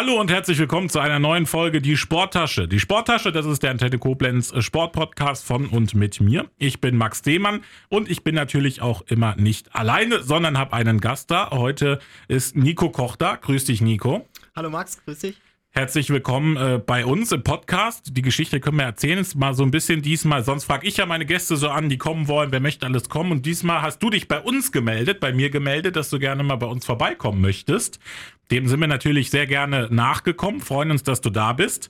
Hallo und herzlich willkommen zu einer neuen Folge Die Sporttasche. Die Sporttasche, das ist der Antenne Koblenz Sportpodcast von und mit mir. Ich bin Max Demann und ich bin natürlich auch immer nicht alleine, sondern habe einen Gast da. Heute ist Nico Koch da. Grüß dich, Nico. Hallo Max, grüß dich. Herzlich willkommen äh, bei uns im Podcast. Die Geschichte können wir erzählen. Ist mal so ein bisschen diesmal. Sonst frage ich ja meine Gäste so an, die kommen wollen, wer möchte alles kommen. Und diesmal hast du dich bei uns gemeldet, bei mir gemeldet, dass du gerne mal bei uns vorbeikommen möchtest. Dem sind wir natürlich sehr gerne nachgekommen. Freuen uns, dass du da bist.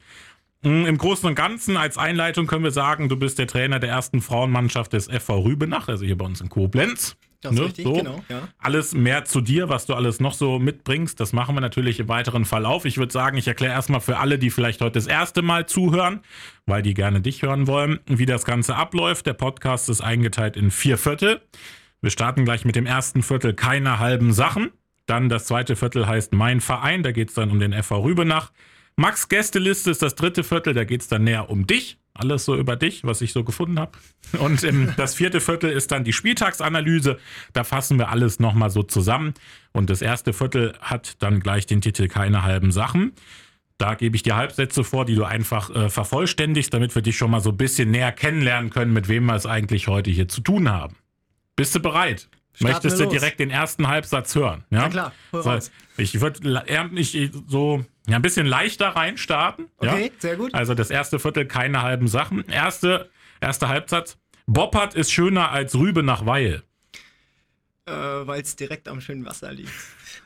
Mm, Im Großen und Ganzen als Einleitung können wir sagen, du bist der Trainer der ersten Frauenmannschaft des FV Rübenach, also hier bei uns in Koblenz. Das ist richtig, genau, ja. Alles mehr zu dir, was du alles noch so mitbringst, das machen wir natürlich im weiteren Verlauf. Ich würde sagen, ich erkläre erstmal für alle, die vielleicht heute das erste Mal zuhören, weil die gerne dich hören wollen, wie das Ganze abläuft. Der Podcast ist eingeteilt in vier Viertel. Wir starten gleich mit dem ersten Viertel keine halben Sachen. Dann das zweite Viertel heißt Mein Verein, da geht es dann um den FV Rübenach. Max Gästeliste ist das dritte Viertel, da geht es dann näher um dich. Alles so über dich, was ich so gefunden habe. Und ähm, das vierte Viertel ist dann die Spieltagsanalyse. Da fassen wir alles nochmal so zusammen. Und das erste Viertel hat dann gleich den Titel Keine halben Sachen. Da gebe ich dir Halbsätze vor, die du einfach äh, vervollständigst, damit wir dich schon mal so ein bisschen näher kennenlernen können, mit wem wir es eigentlich heute hier zu tun haben. Bist du bereit? Starten Möchtest du direkt den ersten Halbsatz hören? Ja, Na klar, hol So. Ich würde eher so ja, ein bisschen leichter reinstarten. Okay, ja? sehr gut. Also das erste Viertel keine halben Sachen. Erste, erster Halbsatz. Boppard ist schöner als Rübe nach Weil. Äh, Weil es direkt am schönen Wasser liegt.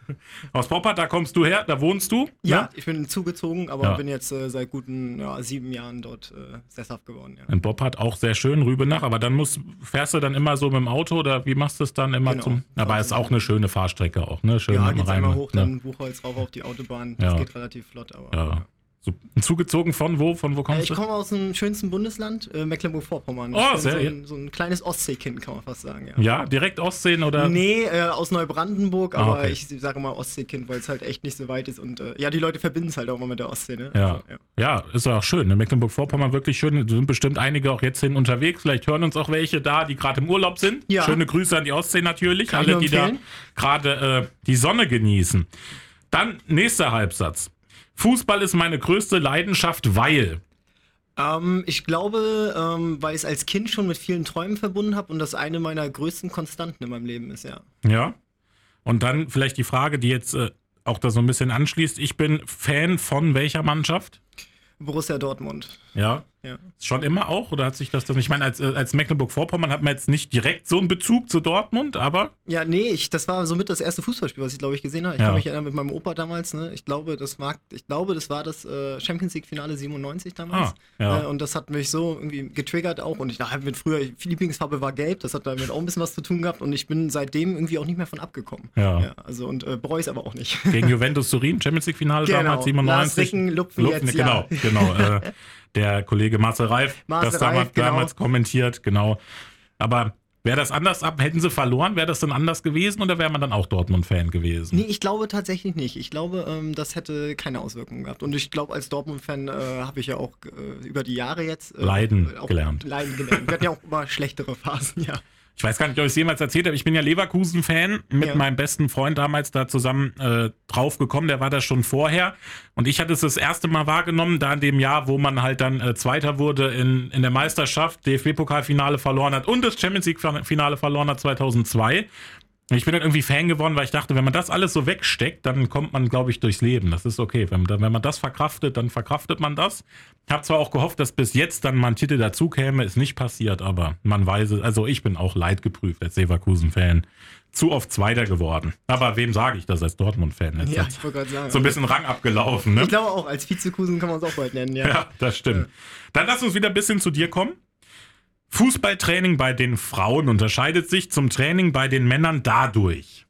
Aus Boppard, da kommst du her, da wohnst du. Ja, ich bin zugezogen, aber Ja. bin jetzt äh, seit guten ja, sieben Jahren dort äh, sesshaft geworden. Ja. In Boppard auch sehr schön, Rübenach, aber dann musst, fährst du dann immer so mit dem Auto oder wie machst du es dann immer Genau. zum. Aber ist auch eine schöne Fahrstrecke auch, ne? Schön Ja, geht's Rhein- einmal hoch, ne? dann Buchholz rauf auf die Autobahn. Das geht relativ flott, aber. So, zugezogen von wo? Von wo Äh, kommst Ich du? komme aus dem schönsten Bundesland, äh, Mecklenburg-Vorpommern. Oh, Ich sehr- so, ein, so ein kleines Ostseekind, kann man fast sagen. Ja. Ja, direkt Ostseen oder? Nee, äh, aus Neubrandenburg, Ah, aber okay. ich sage mal Ostseekind, weil es halt echt nicht so weit ist. Und äh, ja, die Leute verbinden es halt auch immer mit der Ostsee, ne? Ja. Also, ja. ja, ist auch schön. Ne? Mecklenburg-Vorpommern wirklich schön. Da sind bestimmt einige auch jetzt hin unterwegs. Vielleicht hören uns auch welche da, die gerade im Urlaub sind. Ja. Schöne Grüße an die Ostsee natürlich. Kann ich Alle, die da gerade äh, die Sonne genießen. Dann nächster Halbsatz. Fußball ist meine größte Leidenschaft, weil. Ähm, ich glaube, ähm, weil ich es als Kind schon mit vielen Träumen verbunden habe und das eine meiner größten Konstanten in meinem Leben ist, ja. Ja. Und dann vielleicht die Frage, die jetzt äh, auch da so ein bisschen anschließt. Ich bin Fan von welcher Mannschaft? Borussia Dortmund. Ja. Ja. Schon immer auch? Oder hat sich das dann? Ich meine, als, äh, als Mecklenburg-Vorpommern hat man jetzt nicht direkt so einen Bezug zu Dortmund, aber. Ja, nee, ich, das war somit das erste Fußballspiel, was ich glaube ich gesehen habe. Ich Ja. kann mich erinnern mit meinem Opa damals, ne? Ich glaube, das mag, ich glaube, das war das äh, Champions League Finale 97 damals. Ah, ja. Äh, und das hat mich so irgendwie getriggert auch. Und ich dachte mit früher, die Lieblingsfarbe war gelb, das hat damit auch ein bisschen was zu tun gehabt und ich bin seitdem irgendwie auch nicht mehr von abgekommen. Ja. also und äh, es aber auch nicht. Gegen Juventus Turin, Champions League Finale Genau. damals, Lars 97. Ricken, Lupfen jetzt, genau, ja. genau. Äh, der Kollege Marcel Reif, Marcel das damals, Reif, genau. damals kommentiert, genau. Aber wäre das anders ab, hätten sie verloren, wäre das dann anders gewesen oder wäre man dann auch Dortmund-Fan gewesen? Nee, ich glaube tatsächlich nicht. Ich glaube, ähm, das hätte keine Auswirkungen gehabt. Und ich glaube, als Dortmund-Fan äh, habe ich ja auch äh, über die Jahre jetzt äh, Leiden gelernt. Leiden gelernt. Wir hatten ja auch immer schlechtere Phasen, ja. Ich weiß gar nicht, ob ich es jemals erzählt habe. Ich bin ja Leverkusen-Fan, mit Ja. meinem besten Freund damals da zusammen äh, drauf gekommen. Der war da schon vorher. Und ich hatte es das erste Mal wahrgenommen, da in dem Jahr, wo man halt dann äh, Zweiter wurde in, in der Meisterschaft, DFB-Pokalfinale verloren hat und das Champions League-Finale verloren hat 2002. Ich bin dann irgendwie Fan geworden, weil ich dachte, wenn man das alles so wegsteckt, dann kommt man, glaube ich, durchs Leben. Das ist okay. Wenn, man- wenn man das verkraftet, dann verkraftet man das. Ich habe zwar auch gehofft, dass bis jetzt dann mal ein Titel dazu käme, ist nicht passiert, aber man weiß es. Also ich bin auch leidgeprüft als Leverkusen-Fan. Zu oft Zweiter geworden. Aber wem sage ich das als Dortmund-Fan? Ist Ja, ich wollte gerade sagen. so ein bisschen Rang abgelaufen, ne? Ich glaube auch, als Vizekusen kann man es auch bald nennen, ja. Ja, das stimmt. Dann lass uns wieder ein bisschen zu dir kommen. Fußballtraining bei den Frauen unterscheidet sich zum Training bei den Männern dadurch.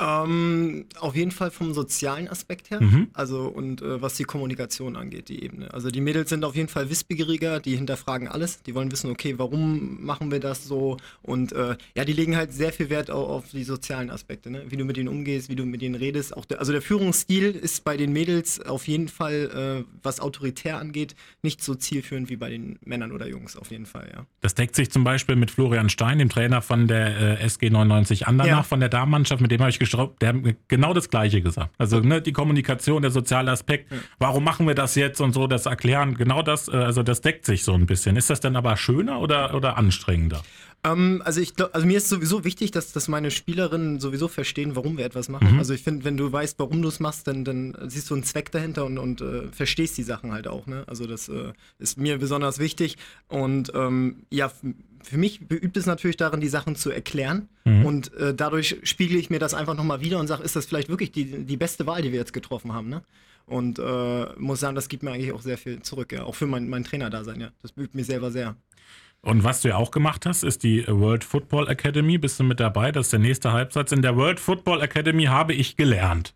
Ähm, auf jeden Fall vom sozialen Aspekt her. Mhm. Also und äh, was die Kommunikation angeht, die Ebene. Also die Mädels sind auf jeden Fall wissbegieriger, die hinterfragen alles. Die wollen wissen, okay, warum machen wir das so? Und äh, ja, die legen halt sehr viel Wert auf, auf die sozialen Aspekte, ne? wie du mit denen umgehst, wie du mit denen redest. Auch der, also der Führungsstil ist bei den Mädels auf jeden Fall, äh, was autoritär angeht, nicht so zielführend wie bei den Männern oder Jungs, auf jeden Fall, ja. Das deckt sich zum Beispiel mit Florian Stein, dem Trainer von der äh, SG 99 Andernach, Ja. von der Damenmannschaft. Mit dem habe ich geschraubt, der hat genau das Gleiche gesagt. Also ne, die Kommunikation, der soziale Aspekt, ja. warum machen wir das jetzt und so, das Erklären, genau das, äh, also das deckt sich so ein bisschen. Ist das dann aber schöner oder, oder anstrengender? Ähm, also ich also mir ist sowieso wichtig, dass, dass meine Spielerinnen sowieso verstehen, warum wir etwas machen. Mhm. Also ich finde, wenn du weißt, warum du es machst, dann, dann siehst du einen Zweck dahinter und, und äh, verstehst die Sachen halt auch. Ne? Also das äh, ist mir besonders wichtig. Und ähm, ja, für mich übt es natürlich darin, die Sachen zu erklären. Mhm. Und äh, dadurch spiegele ich mir das einfach nochmal wieder und sage, ist das vielleicht wirklich die, die beste Wahl, die wir jetzt getroffen haben. Ne? Und äh, muss sagen, das gibt mir eigentlich auch sehr viel zurück, ja. Auch für mein, mein Trainer-Dasein, ja. Das übt mir selber sehr. Und was du ja auch gemacht hast, ist die World Football Academy. Bist du mit dabei? Das ist der nächste Halbsatz. In der World Football Academy habe ich gelernt.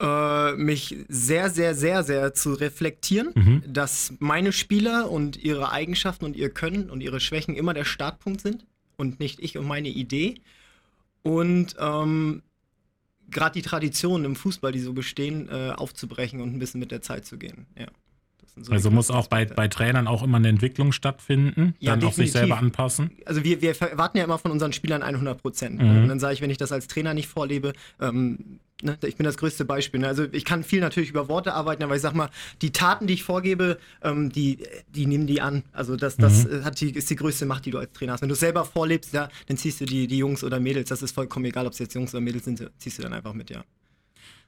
Äh, mich sehr, sehr, sehr, sehr zu reflektieren, mhm. dass meine Spieler und ihre Eigenschaften und ihr Können und ihre Schwächen immer der Startpunkt sind und nicht ich und meine Idee. Und ähm, gerade die Traditionen im Fußball, die so bestehen, äh, aufzubrechen und ein bisschen mit der Zeit zu gehen. Ja. So also muss auch bei, bei Trainern auch immer eine Entwicklung stattfinden, ja, dann definitiv. auch sich selber anpassen. Also wir, wir erwarten ja immer von unseren Spielern 100 Prozent. Mhm. Und dann sage ich, wenn ich das als Trainer nicht vorlebe, ähm, ne, ich bin das größte Beispiel. Ne? Also ich kann viel natürlich über Worte arbeiten, aber ich sag mal, die Taten, die ich vorgebe, ähm, die, die nehmen die an. Also das, das mhm. hat die, ist die größte Macht, die du als Trainer hast. Wenn du selber vorlebst, ja, dann ziehst du die, die Jungs oder Mädels, das ist vollkommen egal, ob es jetzt Jungs oder Mädels sind, ziehst du dann einfach mit, ja.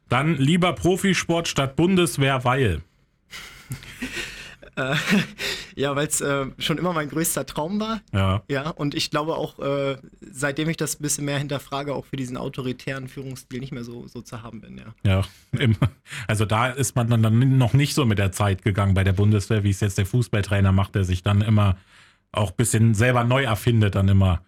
Dann lieber Profisport statt Bundeswehr, weil. Ja, weil es äh, schon immer mein größter Traum war. Ja. Ja, und ich glaube auch, äh, seitdem ich das ein bisschen mehr hinterfrage, auch für diesen autoritären Führungsstil nicht mehr so, so zu haben bin, ja. Ja, also da ist man dann noch nicht so mit der Zeit gegangen bei der Bundeswehr, wie es jetzt der Fußballtrainer macht, der sich dann immer auch ein bisschen selber neu erfindet, dann immer.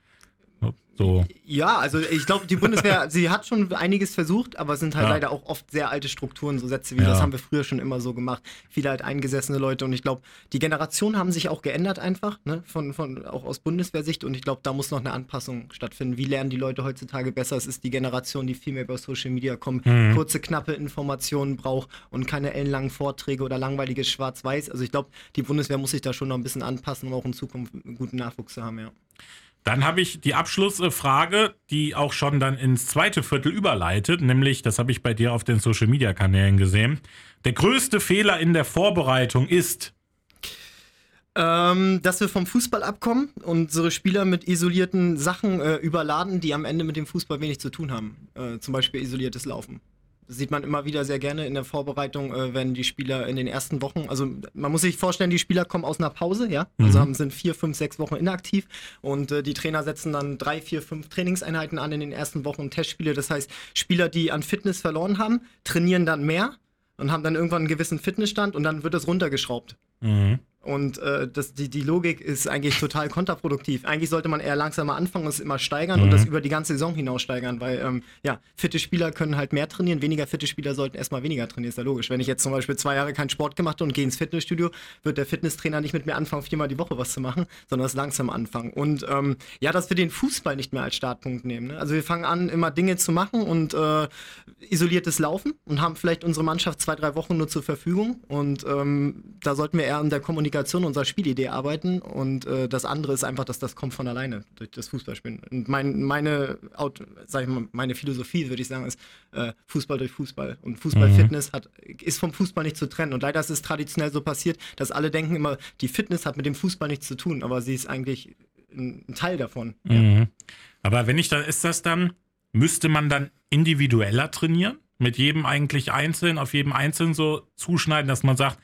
So. Ja, also ich glaube, die Bundeswehr, sie hat schon einiges versucht, aber es sind halt ja. leider auch oft sehr alte Strukturen, so Sätze wie ja. das haben wir früher schon immer so gemacht. Viele halt eingesessene Leute und ich glaube, die Generationen haben sich auch geändert einfach, ne, von, von auch aus Bundeswehrsicht und ich glaube, da muss noch eine Anpassung stattfinden. Wie lernen die Leute heutzutage besser? Es ist die Generation, die viel mehr über Social Media kommt, mhm. kurze, knappe Informationen braucht und keine ellenlangen Vorträge oder langweiliges Schwarz-Weiß. Also ich glaube, die Bundeswehr muss sich da schon noch ein bisschen anpassen, um auch in Zukunft einen guten Nachwuchs zu haben, ja. Dann habe ich die Abschlussfrage, die auch schon dann ins zweite Viertel überleitet, nämlich, das habe ich bei dir auf den Social-Media-Kanälen gesehen. Der größte Fehler in der Vorbereitung ist, ähm, dass wir vom Fußball abkommen und unsere Spieler mit isolierten Sachen äh, überladen, die am Ende mit dem Fußball wenig zu tun haben. Äh, zum Beispiel isoliertes Laufen. Sieht man immer wieder sehr gerne in der Vorbereitung, äh, wenn die Spieler in den ersten Wochen, also man muss sich vorstellen, die Spieler kommen aus einer Pause, ja, also mhm. haben, sind vier, fünf, sechs Wochen inaktiv und äh, die Trainer setzen dann drei, vier, fünf Trainingseinheiten an in den ersten Wochen Testspiele. Das heißt, Spieler, die an Fitness verloren haben, trainieren dann mehr und haben dann irgendwann einen gewissen Fitnessstand und dann wird das runtergeschraubt. Mhm. Und äh, das, die, die Logik ist eigentlich total kontraproduktiv. Eigentlich sollte man eher langsamer anfangen und es immer steigern mhm. und das über die ganze Saison hinaus steigern, weil ähm, ja, fitte Spieler können halt mehr trainieren, weniger fitte Spieler sollten erstmal weniger trainieren, ist ja logisch. Wenn ich jetzt zum Beispiel zwei Jahre keinen Sport gemacht habe und gehe ins Fitnessstudio, wird der Fitnesstrainer nicht mit mir anfangen, viermal die Woche was zu machen, sondern das langsam anfangen. Und ähm, ja, dass wir den Fußball nicht mehr als Startpunkt nehmen. Ne? Also wir fangen an, immer Dinge zu machen und äh, isoliertes Laufen und haben vielleicht unsere Mannschaft zwei, drei Wochen nur zur Verfügung. Und ähm, da sollten wir eher an der Kommunikation Kommunikation unserer Spielidee arbeiten und äh, das andere ist einfach, dass das kommt von alleine durch das Fußballspielen. Und mein, meine, sag ich mal, meine Philosophie, würde ich sagen, ist äh, Fußball durch Fußball. Und Fußballfitness mhm. ist vom Fußball nicht zu trennen. Und leider ist es traditionell so passiert, dass alle denken immer, die Fitness hat mit dem Fußball nichts zu tun, aber sie ist eigentlich ein, ein Teil davon. Mhm. Ja. Aber wenn ich da, ist das dann, müsste man dann individueller trainieren? Mit jedem eigentlich einzeln, auf jedem einzeln so zuschneiden, dass man sagt,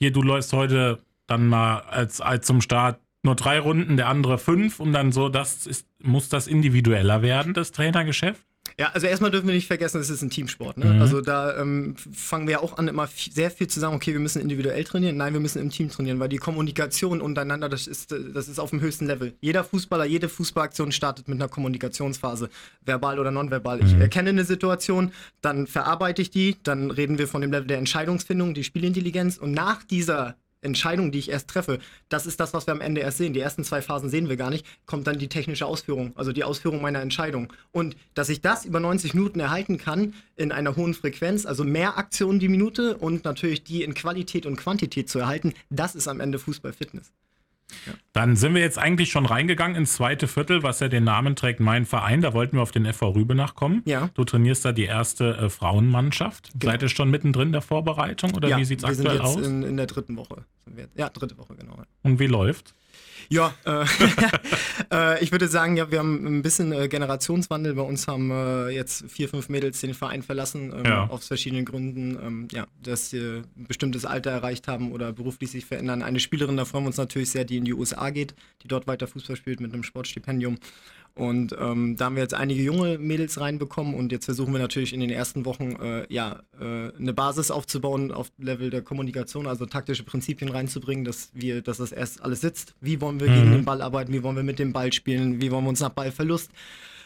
hier, du läufst heute dann mal als, als zum Start nur drei Runden, der andere fünf und dann so, das ist, muss das individueller werden, das Trainergeschäft? Ja, also erstmal dürfen wir nicht vergessen, es ist ein Teamsport. Ne? Mhm. Also da ähm, fangen wir auch an, immer sehr viel zu sagen, okay, wir müssen individuell trainieren. Nein, wir müssen im Team trainieren, weil die Kommunikation untereinander, das ist, das ist auf dem höchsten Level. Jeder Fußballer, jede Fußballaktion startet mit einer Kommunikationsphase, verbal oder nonverbal. Mhm. Ich erkenne eine Situation, dann verarbeite ich die, dann reden wir von dem Level der Entscheidungsfindung, die Spielintelligenz und nach dieser Entscheidung, die ich erst treffe, das ist das, was wir am Ende erst sehen. Die ersten zwei Phasen sehen wir gar nicht, kommt dann die technische Ausführung, also die Ausführung meiner Entscheidung. Und dass ich das über 90 Minuten erhalten kann in einer hohen Frequenz, also mehr Aktionen die Minute und natürlich die in Qualität und Quantität zu erhalten, das ist am Ende Fußballfitness. Dann sind wir jetzt eigentlich schon reingegangen ins zweite Viertel, was ja den Namen trägt, mein Verein. Da wollten wir auf den FV Rübenach kommen. Ja. Du trainierst da die erste äh, Frauenmannschaft. Genau. Seid ihr schon mittendrin der Vorbereitung oder ja, wie sieht es wir sind aktuell jetzt aus? In, in der dritten Woche. Ja, dritte Woche, genau. Und wie läuft? Ja, äh, äh, ich würde sagen, ja, wir haben ein bisschen äh, Generationswandel. Bei uns haben äh, jetzt vier, fünf Mädels den Verein verlassen, ähm, Ja. aus verschiedenen Gründen, ähm, ja, dass sie ein bestimmtes Alter erreicht haben oder beruflich sich verändern. Eine Spielerin, da freuen wir uns natürlich sehr, die in die USA geht, die dort weiter Fußball spielt mit einem Sportstipendium. Und ähm, da haben wir jetzt einige junge Mädels reinbekommen und jetzt versuchen wir natürlich in den ersten Wochen äh, ja, äh, eine Basis aufzubauen auf Level der Kommunikation, also taktische Prinzipien reinzubringen, dass wir, dass das erst alles sitzt. Wie wollen wir gegen den Ball arbeiten, wie wollen wir mit dem Ball spielen, wie wollen wir uns nach Ballverlust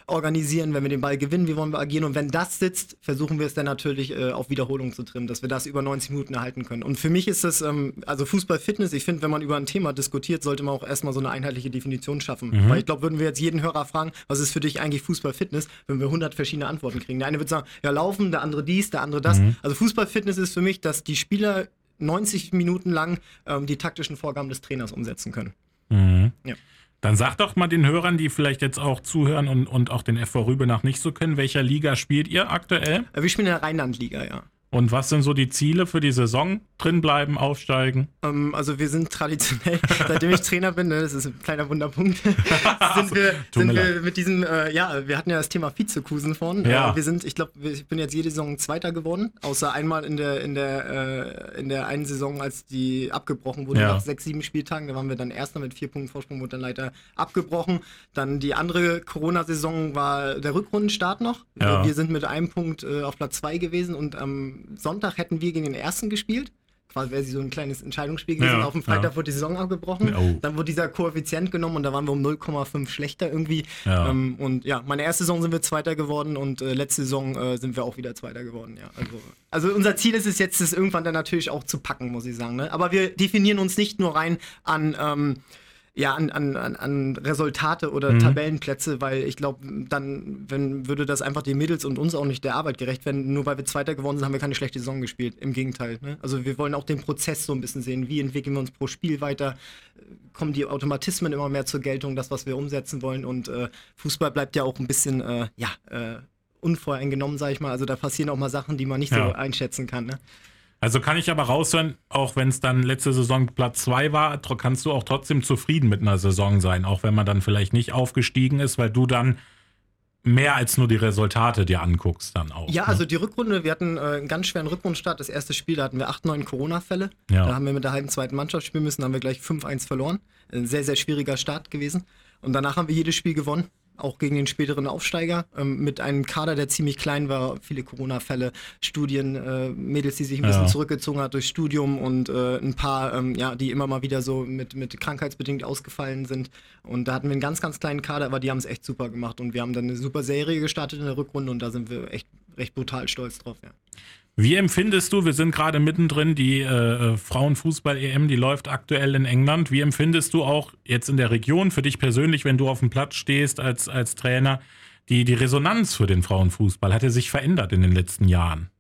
organisieren, wenn wir den Ball gewinnen, wie wollen wir agieren und wenn das sitzt, versuchen wir es dann natürlich äh, auf Wiederholung zu trimmen, dass wir das über 90 Minuten erhalten können. Und für mich ist das, ähm, also Fußball-Fitness, ich finde, wenn man über ein Thema diskutiert, sollte man auch erstmal so eine einheitliche Definition schaffen. Weil ich glaube, würden wir jetzt jeden Hörer fragen, was ist für dich eigentlich Fußball-Fitness, würden wir 100 verschiedene Antworten kriegen. Der eine wird sagen, ja, laufen, der andere dies, der andere das. Also Fußball-Fitness ist für mich, dass die Spieler 90 Minuten lang ähm, die taktischen Vorgaben des Trainers umsetzen können. Mhm. Ja. Dann sag doch mal den Hörern, die vielleicht jetzt auch zuhören und, und auch den FV Rübenach nicht so kennen, welcher Liga spielt ihr aktuell? Äh, Wir spielen in der Rheinland-Liga, ja. Und was sind so die Ziele für die Saison? Drinbleiben, aufsteigen? Ähm, also wir sind traditionell, seitdem ich Trainer bin, ne, das ist ein kleiner Wunderpunkt, sind wir, sind wir mit diesem, äh, ja, wir hatten ja das Thema Vizekusen vorhin. Ja. Äh, wir sind, ich glaube, ich bin jetzt jede Saison Zweiter geworden, außer einmal in der, in der, äh, in der einen Saison, als die abgebrochen wurde Ja. nach sechs, sieben Spieltagen. Da waren wir dann Erster mit vier Punkten Vorsprung, wurde dann leider abgebrochen. Dann die andere Corona-Saison war der Rückrundenstart noch. Ja. Wir sind mit einem Punkt äh, auf Platz zwei gewesen und am Sonntag hätten wir gegen den Ersten gespielt. Quasi wäre sie so ein kleines Entscheidungsspiel gewesen. Ja, Auf dem Freitag ja. wurde die Saison abgebrochen. Oh. Dann wurde dieser Koeffizient genommen und da waren wir um 0,5 schlechter irgendwie. Ja. Ähm, und ja, meine erste Saison sind wir Zweiter geworden und äh, letzte Saison äh, sind wir auch wieder Zweiter geworden. Ja, also, also unser Ziel ist es jetzt, das irgendwann dann natürlich auch zu packen, muss ich sagen. Ne? Aber wir definieren uns nicht nur rein an. Ähm, ja, an, an, an, Resultate oder Mhm. Tabellenplätze, weil ich glaube, dann wenn, würde das einfach den Mädels und uns auch nicht der Arbeit gerecht werden. Nur weil wir Zweiter geworden sind, haben wir keine schlechte Saison gespielt. Im Gegenteil. Ne? Also wir wollen auch den Prozess so ein bisschen sehen. Wie entwickeln wir uns pro Spiel weiter? Kommen die Automatismen immer mehr zur Geltung, das, was wir umsetzen wollen? Und äh, Fußball bleibt ja auch ein bisschen, äh, ja, äh, unvoreingenommen, sag ich mal. Also da passieren auch mal Sachen, die man nicht Ja. so einschätzen kann. Ne? Also kann ich aber raushören, auch wenn es dann letzte Saison Platz 2 war, kannst du auch trotzdem zufrieden mit einer Saison sein, auch wenn man dann vielleicht nicht aufgestiegen ist, weil du dann mehr als nur die Resultate dir anguckst dann auch. Ja, ne? also die Rückrunde, wir hatten äh, einen ganz schweren Rückrundenstart. Das erste Spiel, da hatten wir acht, neun Corona-Fälle. Ja. Da haben wir mit der halben zweiten Mannschaft spielen müssen, da haben wir gleich 5-1 verloren. Ein sehr, sehr schwieriger Start gewesen. Und danach haben wir jedes Spiel gewonnen, auch gegen den späteren Aufsteiger, ähm, mit einem Kader, der ziemlich klein war, viele Corona-Fälle, Studien, äh, Mädels, die sich ein bisschen Ja. zurückgezogen hat durch Studium und äh, ein paar, ähm, ja, die immer mal wieder so mit, mit krankheitsbedingt ausgefallen sind. Und da hatten wir einen ganz, ganz kleinen Kader, aber die haben es echt super gemacht und wir haben dann eine super Serie gestartet in der Rückrunde und da sind wir echt recht brutal stolz drauf, ja. Wie empfindest du, wir sind gerade mittendrin, die äh, Frauenfußball-EM, die läuft aktuell in England. Wie empfindest du auch jetzt in der Region für dich persönlich, wenn du auf dem Platz stehst als, als Trainer, die, die Resonanz für den Frauenfußball? Hat er sich verändert in den letzten Jahren?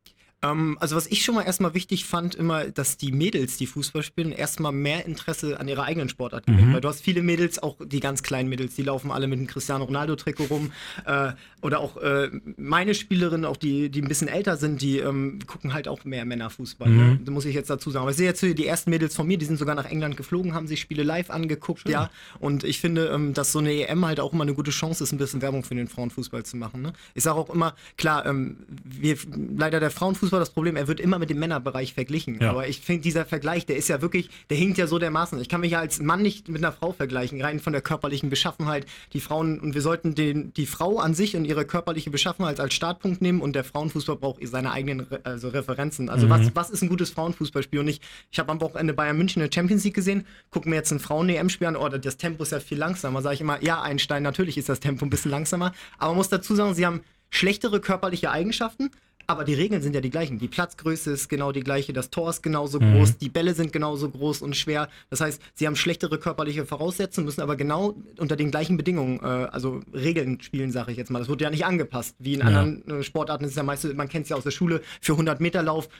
Ähm, also was ich schon mal erstmal wichtig fand, immer, dass die Mädels, die Fußball spielen, erstmal mehr Interesse an ihrer eigenen Sportart gewinnen. Weil du hast viele Mädels, auch die ganz kleinen Mädels, die laufen alle mit einem Cristiano Ronaldo-Trikot rum. Äh, oder auch äh, meine Spielerinnen, auch die, die ein bisschen älter sind, die ähm, gucken halt auch mehr Männerfußball. Ne? Da muss ich jetzt dazu sagen. Aber ich sehe jetzt die ersten Mädels von mir, die sind sogar nach England geflogen, haben sich Spiele live angeguckt, ja. Und ich finde, ähm, dass so eine EM halt auch immer eine gute Chance ist, ein bisschen Werbung für den Frauenfußball zu machen. Ne? Ich sage auch immer, klar, ähm, wir, leider der Frauenfußball das Problem, er wird immer mit dem Männerbereich verglichen. Ja. Aber ich finde, dieser Vergleich, der ist ja wirklich, der hinkt ja so dermaßen. Ich kann mich ja als Mann nicht mit einer Frau vergleichen, rein von der körperlichen Beschaffenheit. Die Frauen, und wir sollten den, die Frau an sich und ihre körperliche Beschaffenheit als Startpunkt nehmen und der Frauenfußball braucht seine eigenen also Referenzen. Also was, was ist ein gutes Frauenfußballspiel? Und ich, ich habe am Wochenende Bayern München in der Champions League gesehen, gucken mir jetzt ein Frauen-EM-Spiel an, oh, das Tempo ist ja viel langsamer. Sage ich immer, ja, Einstein, natürlich ist das Tempo ein bisschen langsamer, aber man muss dazu sagen, sie haben schlechtere körperliche Eigenschaften, aber die Regeln sind ja die gleichen. Die Platzgröße ist genau die gleiche, das Tor ist genauso groß, die Bälle sind genauso groß und schwer. Das heißt, sie haben schlechtere körperliche Voraussetzungen, müssen aber genau unter den gleichen Bedingungen, äh, also Regeln spielen, sage ich jetzt mal. Das wird ja nicht angepasst. Wie in anderen äh, Sportarten ist es ja meist, man kennt es ja aus der Schule, für 100 Meter Lauf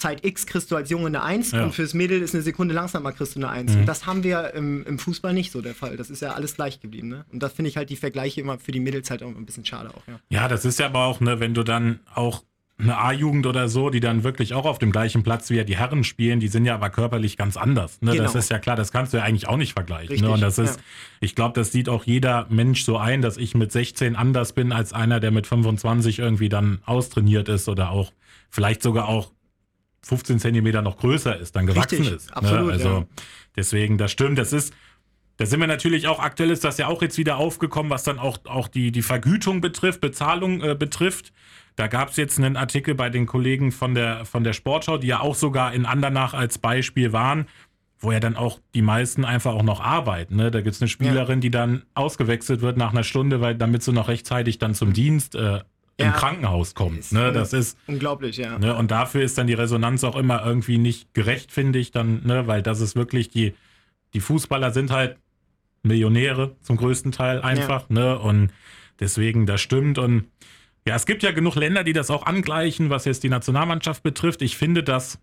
Zeit X kriegst du als Junge eine 1 Ja. und fürs Mädel ist eine Sekunde langsamer kriegst du eine 1. Mhm. Und das haben wir im, im Fußball nicht so der Fall. Das ist ja alles gleich geblieben. Ne? Und das finde ich halt die Vergleiche immer für die Mädels halt auch ein bisschen schade auch. Ja. Ja, das ist ja aber auch, ne, wenn du dann auch eine A-Jugend oder so, die dann wirklich auch auf dem gleichen Platz wie ja die Herren spielen, die sind ja aber körperlich ganz anders. Ne? Das Genau. ist ja klar, das kannst du ja eigentlich auch nicht vergleichen. Richtig, ne? Und das ist, ja. ich glaube, das sieht auch jeder Mensch so ein, dass ich mit 16 anders bin als einer, der mit 25 irgendwie dann austrainiert ist oder auch vielleicht sogar auch 15 Zentimeter noch größer ist, dann gewachsen Richtig, ist. absolut, ne? Also ja. deswegen, das stimmt, das ist, da sind wir natürlich auch, aktuell ist das ja auch jetzt wieder aufgekommen, was dann auch, auch die, die Vergütung betrifft, Bezahlung äh, betrifft. Da gab es jetzt einen Artikel bei den Kollegen von der, von der Sportschau, die ja auch sogar in Andernach als Beispiel waren, wo ja dann auch die meisten einfach auch noch arbeiten. Ne? Da gibt es eine Spielerin, die dann ausgewechselt wird nach einer Stunde, weil damit sie noch rechtzeitig dann zum Dienst äh, im Ja. Krankenhaus kommt. Ist, Ne? Das ist, Unglaublich, ja. Ne, und dafür ist dann die Resonanz auch immer irgendwie nicht gerecht, finde ich dann, ne, weil das ist wirklich die, die Fußballer sind halt Millionäre zum größten Teil einfach, ne, und deswegen, das stimmt und ja, es gibt ja genug Länder, die das auch angleichen, was jetzt die Nationalmannschaft betrifft. Ich finde, dass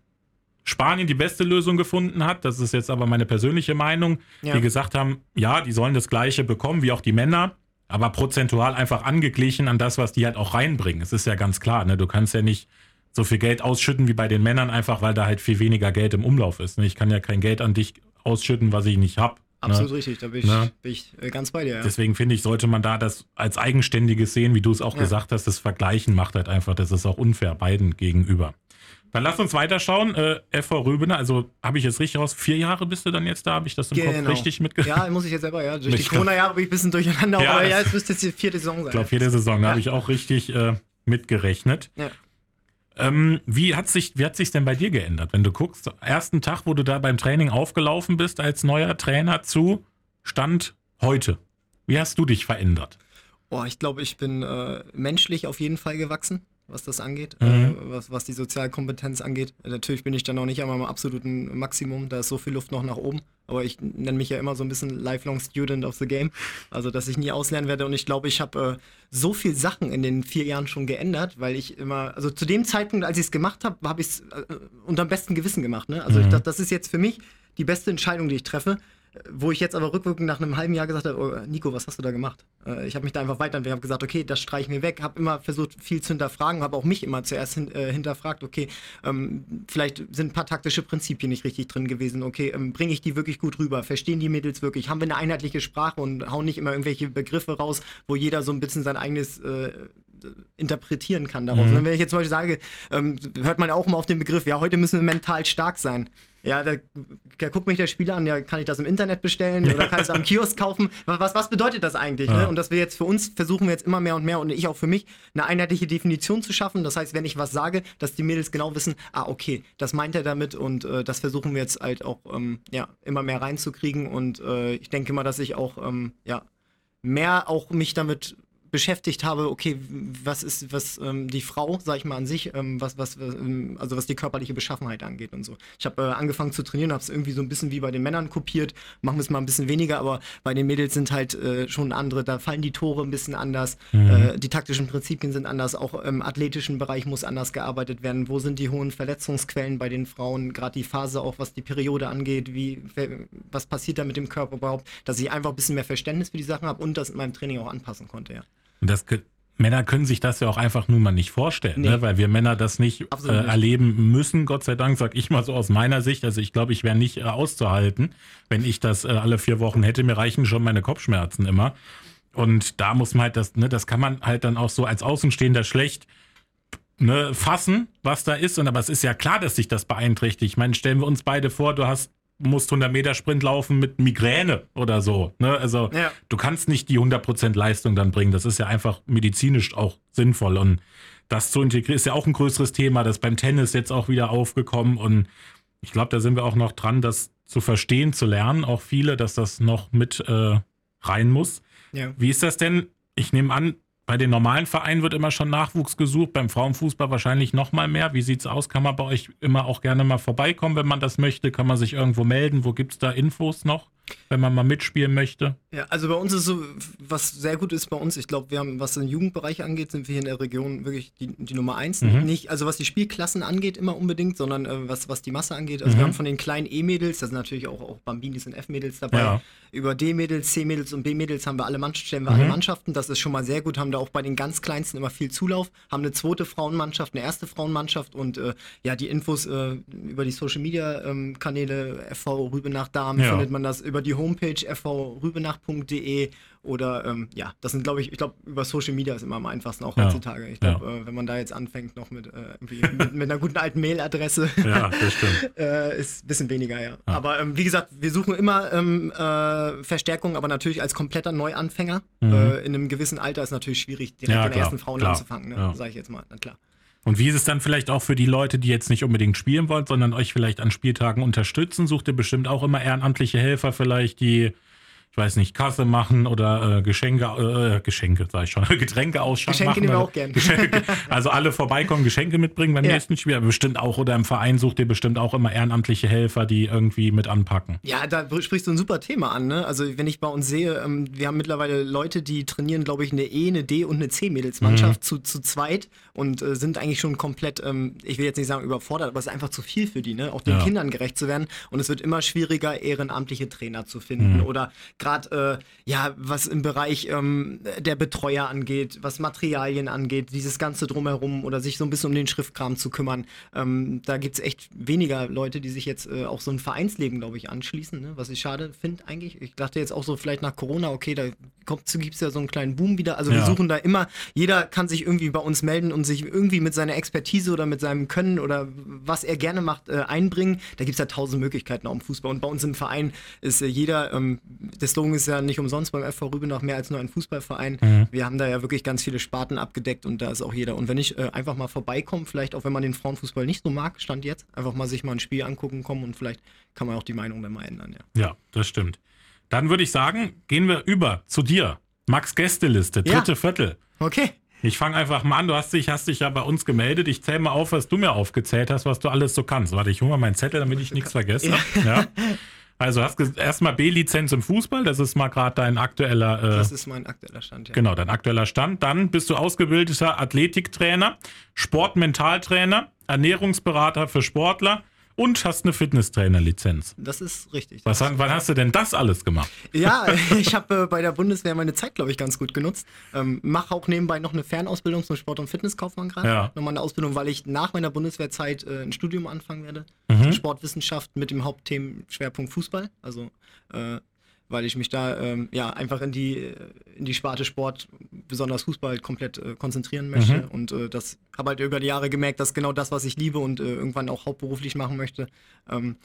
Spanien die beste Lösung gefunden hat. Das ist jetzt aber meine persönliche Meinung, Ja. die gesagt haben, ja, die sollen das Gleiche bekommen wie auch die Männer, aber prozentual einfach angeglichen an das, was die halt auch reinbringen. Es ist ja ganz klar, ne? du kannst ja nicht so viel Geld ausschütten wie bei den Männern, einfach weil da halt viel weniger Geld im Umlauf ist. Ne? Ich kann ja kein Geld an dich ausschütten, was ich nicht habe. Absolut Ne? richtig, da bin ich, Ne? bin ich äh, ganz bei dir. Ja. Deswegen finde ich, sollte man da das als Eigenständiges sehen, wie du es auch Ja. gesagt hast. Das Vergleichen macht halt einfach, das ist auch unfair beiden gegenüber. Dann lass uns weiterschauen. Äh, FV Rübener, also habe ich jetzt richtig raus, vier Jahre bist du dann jetzt da, habe ich das im Kopf Genau. richtig mitgekriegt? Ja, muss ich jetzt selber, ja. Durch die Corona-Jahre bin ich ein bisschen durcheinander, Ja, aber ja, es müsste jetzt die vierte Saison sein. Ich glaube, jede Saison, da Ja. habe ich auch richtig äh, mitgerechnet. Ja. Ähm, wie hat sich wie hat sich denn bei dir geändert, wenn du guckst, ersten Tag, wo du da beim Training aufgelaufen bist als neuer Trainer zu Stand heute? Wie hast du dich verändert? Oh, ich glaube, ich bin äh, menschlich auf jeden Fall gewachsen, was das angeht, Mhm. äh, was, was die Sozialkompetenz angeht. Natürlich bin ich dann noch nicht an meinem absoluten Maximum, da ist so viel Luft noch nach oben. Aber ich nenne mich ja immer so ein bisschen Lifelong Student of the Game, also dass ich nie auslernen werde. Und ich glaube, ich habe äh, so viel Sachen in den vier Jahren schon geändert, weil ich immer, also zu dem Zeitpunkt, als ich es gemacht habe, habe ich es äh, unter dem besten Gewissen gemacht. Ne? Also ich Mhm. dachte, das ist jetzt für mich die beste Entscheidung, die ich treffe. Wo ich jetzt aber rückwirkend nach einem halben Jahr gesagt habe, oh, Nico, was hast du da gemacht? Äh, ich habe mich da einfach weiterentwickelt, habe gesagt, okay, das streiche ich mir weg, habe immer versucht, viel zu hinterfragen, habe auch mich immer zuerst hin, äh, hinterfragt, okay, ähm, vielleicht sind ein paar taktische Prinzipien nicht richtig drin gewesen, okay, ähm, bringe ich die wirklich gut rüber, verstehen die Mädels wirklich, haben wir eine einheitliche Sprache und hauen nicht immer irgendwelche Begriffe raus, wo jeder so ein bisschen sein eigenes äh, interpretieren kann daraus. Mhm. Wenn ich jetzt zum Beispiel sage, ähm, hört man auch immer auf den Begriff, ja, heute müssen wir mental stark sein. Ja, da, da guckt mich der Spieler an, ja, kann ich das im Internet bestellen oder kann ich es am Kiosk kaufen? Was, was, was bedeutet das eigentlich? Ja. Ne? Und dass wir jetzt für uns versuchen wir jetzt immer mehr und mehr und ich auch für mich eine einheitliche Definition zu schaffen. Das heißt, wenn ich was sage, dass die Mädels genau wissen, ah, okay, das meint er damit und äh, das versuchen wir jetzt halt auch ähm, ja, immer mehr reinzukriegen. Und äh, ich denke mal, dass ich auch ähm, ja, mehr auch mich damit beschäftigt habe, okay, was ist, was ähm, die Frau, sag ich mal an sich, ähm, was, was, ähm, also was die körperliche Beschaffenheit angeht und so. Ich habe äh, angefangen zu trainieren, habe es irgendwie so ein bisschen wie bei den Männern kopiert, machen wir es mal ein bisschen weniger, aber bei den Mädels sind halt äh, schon andere, da fallen die Tore ein bisschen anders, äh, die taktischen Prinzipien sind anders, auch im athletischen Bereich muss anders gearbeitet werden. Wo sind die hohen Verletzungsquellen bei den Frauen, gerade die Phase auch, was die Periode angeht, wie, was passiert da mit dem Körper überhaupt, dass ich einfach ein bisschen mehr Verständnis für die Sachen habe und das in meinem Training auch anpassen konnte, ja. Und das Männer können sich das ja auch einfach nun mal nicht vorstellen, Nee. ne? weil wir Männer das nicht, äh, erleben müssen, Gott sei Dank, sag ich mal so aus meiner Sicht. Also ich glaube, ich wäre nicht äh, auszuhalten, wenn ich das äh, alle vier Wochen hätte. Mir reichen schon meine Kopfschmerzen immer. Und da muss man halt das, ne, das kann man halt dann auch so als Außenstehender schlecht ne, fassen, was da ist. Und aber es ist ja klar, dass sich das beeinträchtigt. Ich meine, stellen wir uns beide vor, du hast musst 100 Meter Sprint laufen mit Migräne oder so. Ne? Also Ja. du kannst nicht die 100% Leistung dann bringen. Das ist ja einfach medizinisch auch sinnvoll. Und das zu integrieren ist ja auch ein größeres Thema. Das ist beim Tennis jetzt auch wieder aufgekommen. Und ich glaube, da sind wir auch noch dran, das zu verstehen, zu lernen. Auch viele, dass das noch mit äh, rein muss. Ja. Wie ist das denn? Ich nehme an, bei den normalen Vereinen wird immer schon Nachwuchs gesucht, beim Frauenfußball wahrscheinlich noch mal mehr. Wie sieht's aus? Kann man bei euch immer auch gerne mal vorbeikommen, wenn man das möchte? Kann man sich irgendwo melden? Wo gibt's da Infos noch? Wenn man mal mitspielen möchte? Ja, also bei uns ist so, was sehr gut ist bei uns, ich glaube, wir haben, was den Jugendbereich angeht, sind wir hier in der Region wirklich die, die Nummer eins. Mhm. Nicht, also was die Spielklassen angeht, immer unbedingt, sondern äh, was, was die Masse angeht. Also mhm. wir haben von den kleinen E-Mädels, da sind natürlich auch, auch Bambinis und F-Mädels dabei, ja. über D-Mädels, C-Mädels und B-Mädels haben wir alle Mannschaften, stellen wir mhm. alle Mannschaften. Das ist schon mal sehr gut, haben da auch bei den ganz kleinsten immer viel Zulauf, haben eine zweite Frauenmannschaft, eine erste Frauenmannschaft und äh, ja, die Infos äh, über die Social Media ähm, Kanäle FV Rübenach Darm ja. findet man das über die Homepage vrübenach.de oder ähm, ja, das sind, glaube ich, ich glaube, über Social Media ist immer am einfachsten auch heutzutage. Ja. Ich glaube, ja. äh, wenn man da jetzt anfängt, noch mit, äh, mit, mit, einer guten alten Mailadresse, ja, äh, ist ein bisschen weniger, ja. Aber ähm, wie gesagt, wir suchen immer ähm, äh, Verstärkung, aber natürlich als kompletter Neuanfänger. Mhm. Äh, in einem gewissen Alter ist natürlich schwierig, direkt der ersten Frauen klar. anzufangen, ne? sage ich jetzt mal, na klar. Und wie ist es dann vielleicht auch für die Leute, die jetzt nicht unbedingt spielen wollen, sondern euch vielleicht an Spieltagen unterstützen? Sucht ihr bestimmt auch immer ehrenamtliche Helfer vielleicht, die weiß nicht, Kasse machen oder äh, Geschenke, äh, Geschenke, sag ich schon, Getränke ausschanken. Geschenke nehmen wir auch gerne. also alle vorbeikommen, Geschenke mitbringen beim ja. nächsten Spiel. Aber bestimmt auch, oder im Verein sucht ihr bestimmt auch immer ehrenamtliche Helfer, die irgendwie mit anpacken. Ja, da sprichst du ein super Thema an. Ne? Also wenn ich bei uns sehe, ähm, wir haben mittlerweile Leute, die trainieren, glaube ich, eine E, eine D und eine C-Mädelsmannschaft mhm. zu, zu zweit und äh, sind eigentlich schon komplett, ähm, ich will jetzt nicht sagen überfordert, aber es ist einfach zu viel für die, ne? auch den ja. Kindern gerecht zu werden. Und es wird immer schwieriger, ehrenamtliche Trainer zu finden mhm. oder gerade gerade, äh, ja, was im Bereich ähm, der Betreuer angeht, was Materialien angeht, dieses Ganze drumherum oder sich so ein bisschen um den Schriftkram zu kümmern. Ähm, da gibt es echt weniger Leute, die sich jetzt äh, auch so ein Vereinsleben, glaube ich, anschließen, ne? was ich schade finde eigentlich. Ich dachte jetzt auch so vielleicht nach Corona, okay, da gibt es ja so einen kleinen Boom wieder. Also ja. wir suchen da immer, jeder kann sich irgendwie bei uns melden und sich irgendwie mit seiner Expertise oder mit seinem Können oder was er gerne macht, äh, einbringen. Da gibt es ja tausend Möglichkeiten auch im Fußball. Und bei uns im Verein ist äh, jeder, ähm, der Slogan ist ja nicht umsonst beim FV Rübenach mehr als nur ein Fußballverein. Mhm. Wir haben da ja wirklich ganz viele Sparten abgedeckt und da ist auch jeder. Und wenn ich äh, einfach mal vorbeikomme, vielleicht auch wenn man den Frauenfußball nicht so mag, stand jetzt, einfach mal sich mal ein Spiel angucken kommen und vielleicht kann man auch die Meinung dann mal ändern. Ja, ja das stimmt. Dann würde ich sagen, gehen wir über zu dir. Max Gästeliste, dritte ja. Viertel. Okay. Ich fange einfach mal an. Du hast dich, hast dich ja bei uns gemeldet. Ich zähle mal auf, was du mir aufgezählt hast, was du alles so kannst. Warte, ich hole mal meinen Zettel, damit ich nichts vergesse. Ja. ja. Also hast erstmal B-Lizenz im Fußball, das ist mal gerade dein aktueller. Äh, das ist mein aktueller Stand, ja. Genau, dein aktueller Stand. Dann bist du ausgebildeter Athletiktrainer, Sportmentaltrainer, Ernährungsberater für Sportler, und hast eine Fitnesstrainer-Lizenz. Das ist richtig. Was, ist wann hast du denn das alles gemacht? Ja, ich habe äh, bei der Bundeswehr meine Zeit, glaube ich, ganz gut genutzt. Ähm, Mache auch nebenbei noch eine Fernausbildung zum Sport- und Fitnesskaufmann gerade. Ja. Nochmal eine Ausbildung, weil ich nach meiner Bundeswehrzeit äh, ein Studium anfangen werde. Mhm. Sportwissenschaft mit dem Hauptthemenschwerpunkt Fußball. Also äh, weil ich mich da ähm, ja einfach in die in die Sparte Sport, besonders Fußball, komplett äh, konzentrieren möchte. Mhm. Und äh, das habe halt über die Jahre gemerkt, dass genau das, was ich liebe und äh, irgendwann auch hauptberuflich machen möchte. Ähm,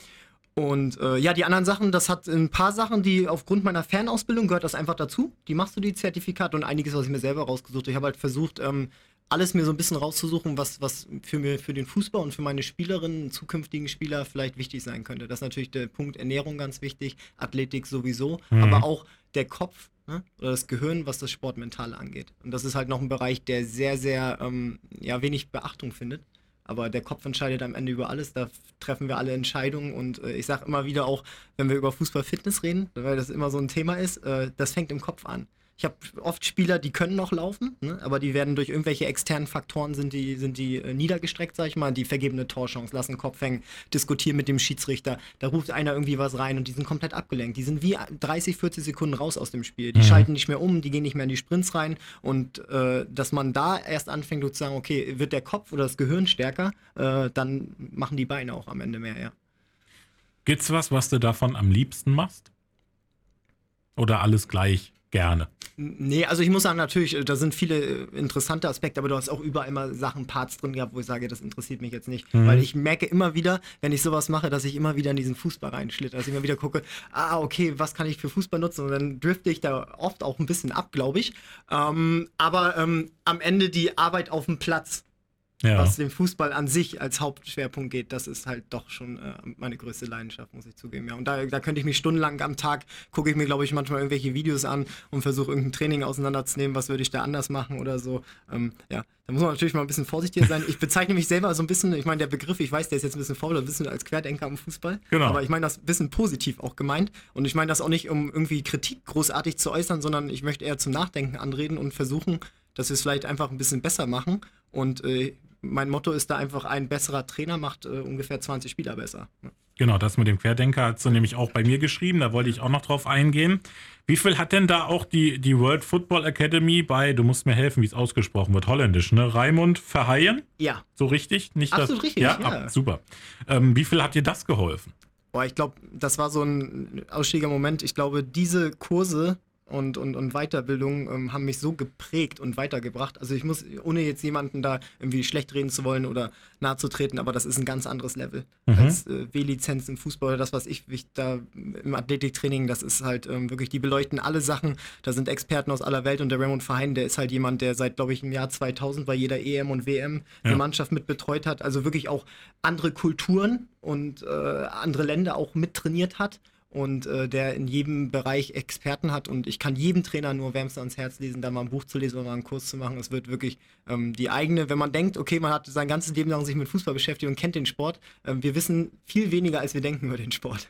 und äh, ja, die anderen Sachen, das hat ein paar Sachen, die aufgrund meiner Fernausbildung gehört das einfach dazu. Die machst du die Zertifikate und einiges, was ich mir selber rausgesucht habe. Ich habe halt versucht, ähm, alles mir so ein bisschen rauszusuchen, was, was für, mir, für den Fußball und für meine Spielerinnen, zukünftigen Spieler vielleicht wichtig sein könnte. Das ist natürlich der Punkt Ernährung ganz wichtig, Athletik sowieso, mhm. aber auch der Kopf ne? oder das Gehirn, was das Sportmentale angeht. Und das ist halt noch ein Bereich, der sehr, sehr ähm, ja, wenig Beachtung findet. Aber der Kopf entscheidet am Ende über alles. Da treffen wir alle Entscheidungen. Und äh, ich sage immer wieder auch, wenn wir über Fußball-Fitness reden, weil das immer so ein Thema ist, äh, das fängt im Kopf an. Ich habe oft Spieler, die können noch laufen, ne? aber die werden durch irgendwelche externen Faktoren sind die, sind die äh, niedergestreckt, sag ich mal. Die vergeben eine Torchance, lassen Kopf hängen, diskutieren mit dem Schiedsrichter. Da ruft einer irgendwie was rein und die sind komplett abgelenkt. Die sind wie 30, 40 Sekunden raus aus dem Spiel. Die mhm. schalten nicht mehr um, die gehen nicht mehr in die Sprints rein. Und äh, dass man da erst anfängt zu sagen, okay, wird der Kopf oder das Gehirn stärker, äh, dann machen die Beine auch am Ende mehr, ja. Gibt's was, was du davon am liebsten machst? Oder alles gleich? Gerne. Nee, also ich muss sagen, natürlich, äh, da sind viele äh, interessante Aspekte, aber du hast auch überall immer Sachen, Parts drin gehabt, wo ich sage, das interessiert mich jetzt nicht. Mhm. Weil ich merke immer wieder, wenn ich sowas mache, dass ich immer wieder in diesen Fußball reinschlitter. Dass ich immer wieder gucke, ah, okay, was kann ich für Fußball nutzen? Und dann drifte ich da oft auch ein bisschen ab, glaube ich. Ähm, aber ähm, am Ende die Arbeit auf dem Platz, ja. was den Fußball an sich als Hauptschwerpunkt geht, das ist halt doch schon äh, meine größte Leidenschaft, muss ich zugeben. Ja. Und da, da könnte ich mich stundenlang am Tag, gucke ich mir, glaube ich, manchmal irgendwelche Videos an und versuche irgendein Training auseinanderzunehmen, was würde ich da anders machen oder so. Ähm, ja, da muss man natürlich mal ein bisschen vorsichtiger sein. Ich bezeichne mich selber so ein bisschen, ich meine, der Begriff, ich weiß, der ist jetzt ein bisschen faul, ein bisschen als Querdenker im Fußball. Genau. Aber ich meine das ein bisschen positiv auch gemeint. Und ich meine das auch nicht, um irgendwie Kritik großartig zu äußern, sondern ich möchte eher zum Nachdenken anreden und versuchen, dass wir es vielleicht einfach ein bisschen besser machen. Und äh, mein Motto ist da einfach, ein besserer Trainer macht äh, ungefähr 20 Spieler besser. Genau, das mit dem Querdenker hat sie nämlich auch bei mir geschrieben, da wollte ich auch noch drauf eingehen. Wie viel hat denn da auch die, die World Football Academy bei, du musst mir helfen, wie es ausgesprochen wird, holländisch, ne? Raimund Verheyen? Ja. So richtig? Nicht Absolut das, richtig, ja. ja. Ab, super. Ähm, wie viel hat dir das geholfen? Boah, ich glaube, das war so ein ausstieger Moment. Ich glaube, diese Kurse und, und, und Weiterbildung ähm, haben mich so geprägt und weitergebracht. Also ich muss, ohne jetzt jemanden da irgendwie schlecht reden zu wollen oder nahe zu treten, aber das ist ein ganz anderes Level mhm. als äh, W-Lizenz im Fußball oder das, was ich, ich da im Athletiktraining, das ist halt ähm, wirklich, die beleuchten alle Sachen. Da sind Experten aus aller Welt und der Raymond Verheyen, der ist halt jemand, der seit, glaube ich, im Jahr 2000 bei jeder EM und WM ja. die Mannschaft mit betreut hat. Also wirklich auch andere Kulturen und äh, andere Länder auch mittrainiert hat und äh, der in jedem Bereich Experten hat. Und ich kann jedem Trainer nur wärmstens ans Herz lesen, da mal ein Buch zu lesen oder mal einen Kurs zu machen. Es wird wirklich ähm, die eigene, wenn man denkt, okay, man hat sein ganzes Leben lang sich mit Fußball beschäftigt und kennt den Sport. Ähm, wir wissen viel weniger, als wir denken über den Sport.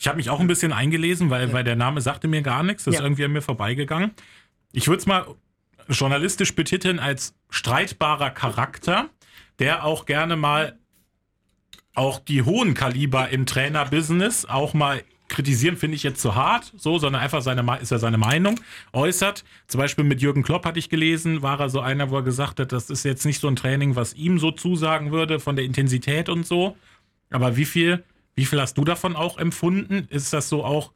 Ich habe mich auch ein bisschen eingelesen, weil, ja. weil der Name sagte mir gar nichts. Das ja. ist irgendwie an mir vorbeigegangen. Ich würde es mal journalistisch betiteln als streitbarer Charakter, der auch gerne mal auch die hohen Kaliber im Trainerbusiness auch mal kritisieren finde ich jetzt zu hart, so, sondern einfach seine, ist ja seine Meinung äußert. Zum Beispiel mit Jürgen Klopp hatte ich gelesen, war er so einer, wo er gesagt hat, das ist jetzt nicht so ein Training, was ihm so zusagen würde von der Intensität und so. Aber wie viel, wie viel hast du davon auch empfunden? Ist das so auch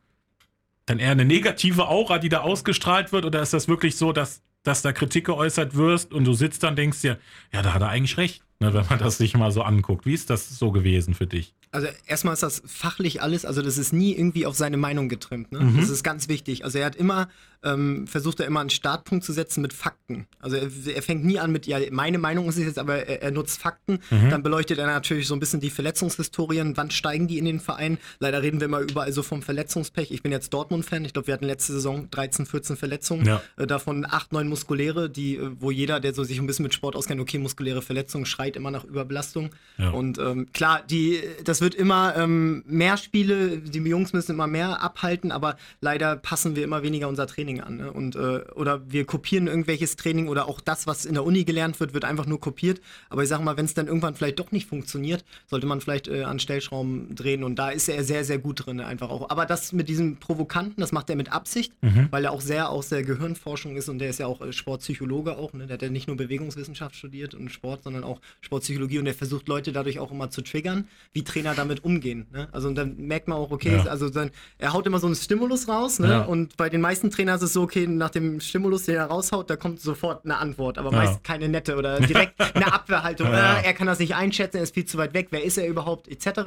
dann eher eine negative Aura, die da ausgestrahlt wird, oder ist das wirklich so, dass, dass da Kritik geäußert wirst und du sitzt dann und denkst dir, ja, da hat er eigentlich recht, ne, wenn man das sich mal so anguckt. Wie ist das so gewesen für dich? Also erstmal ist das fachlich alles, also das ist nie irgendwie auf seine Meinung getrimmt. Ne? Mhm. Das ist ganz wichtig. Also er hat immer, ähm, versucht er immer einen Startpunkt zu setzen mit Fakten. Also er, er, fängt nie an mit, ja, meine Meinung ist es jetzt, aber er, er nutzt Fakten. Mhm. Dann beleuchtet er natürlich so ein bisschen die Verletzungshistorien. Wann steigen die in den Verein? Leider reden wir immer überall so vom Verletzungspech. Ich bin jetzt Dortmund-Fan. Ich glaube, wir hatten letzte Saison 13, 14 Verletzungen. Ja. Äh, davon 8, 9 muskuläre, die, äh, wo jeder, der so sich ein bisschen mit Sport auskennt, okay, muskuläre Verletzungen, schreit immer nach Überbelastung. Ja. Und ähm, klar, die, das wird immer ähm, mehr Spiele, die Jungs müssen immer mehr abhalten, aber leider passen wir immer weniger unser Training an. Ne? Und, äh, oder wir kopieren irgendwelches Training oder auch das, was in der Uni gelernt wird, wird einfach nur kopiert. Aber ich sage mal, wenn es dann irgendwann vielleicht doch nicht funktioniert, sollte man vielleicht äh, an Stellschrauben drehen. Und da ist er sehr, sehr gut drin, einfach auch. Aber das mit diesem Provokanten, das macht er mit Absicht, mhm. weil er auch sehr aus der Gehirnforschung ist und der ist ja auch äh, Sportpsychologe auch. Ne? Der hat ja nicht nur Bewegungswissenschaft studiert und Sport, sondern auch Sportpsychologie und der versucht Leute dadurch auch immer zu triggern, wie Trainer damit umgehen. Ne? Also und dann merkt man auch, okay, ja. also dann, er haut immer so einen Stimulus raus ne? Ja. und bei den meisten Trainern ist es so, okay, nach dem Stimulus, den er raushaut, da kommt sofort eine Antwort, aber ja. meist keine nette oder direkt eine Abwehrhaltung. Äh, er kann das nicht einschätzen, er ist viel zu weit weg, wer ist er überhaupt, etc.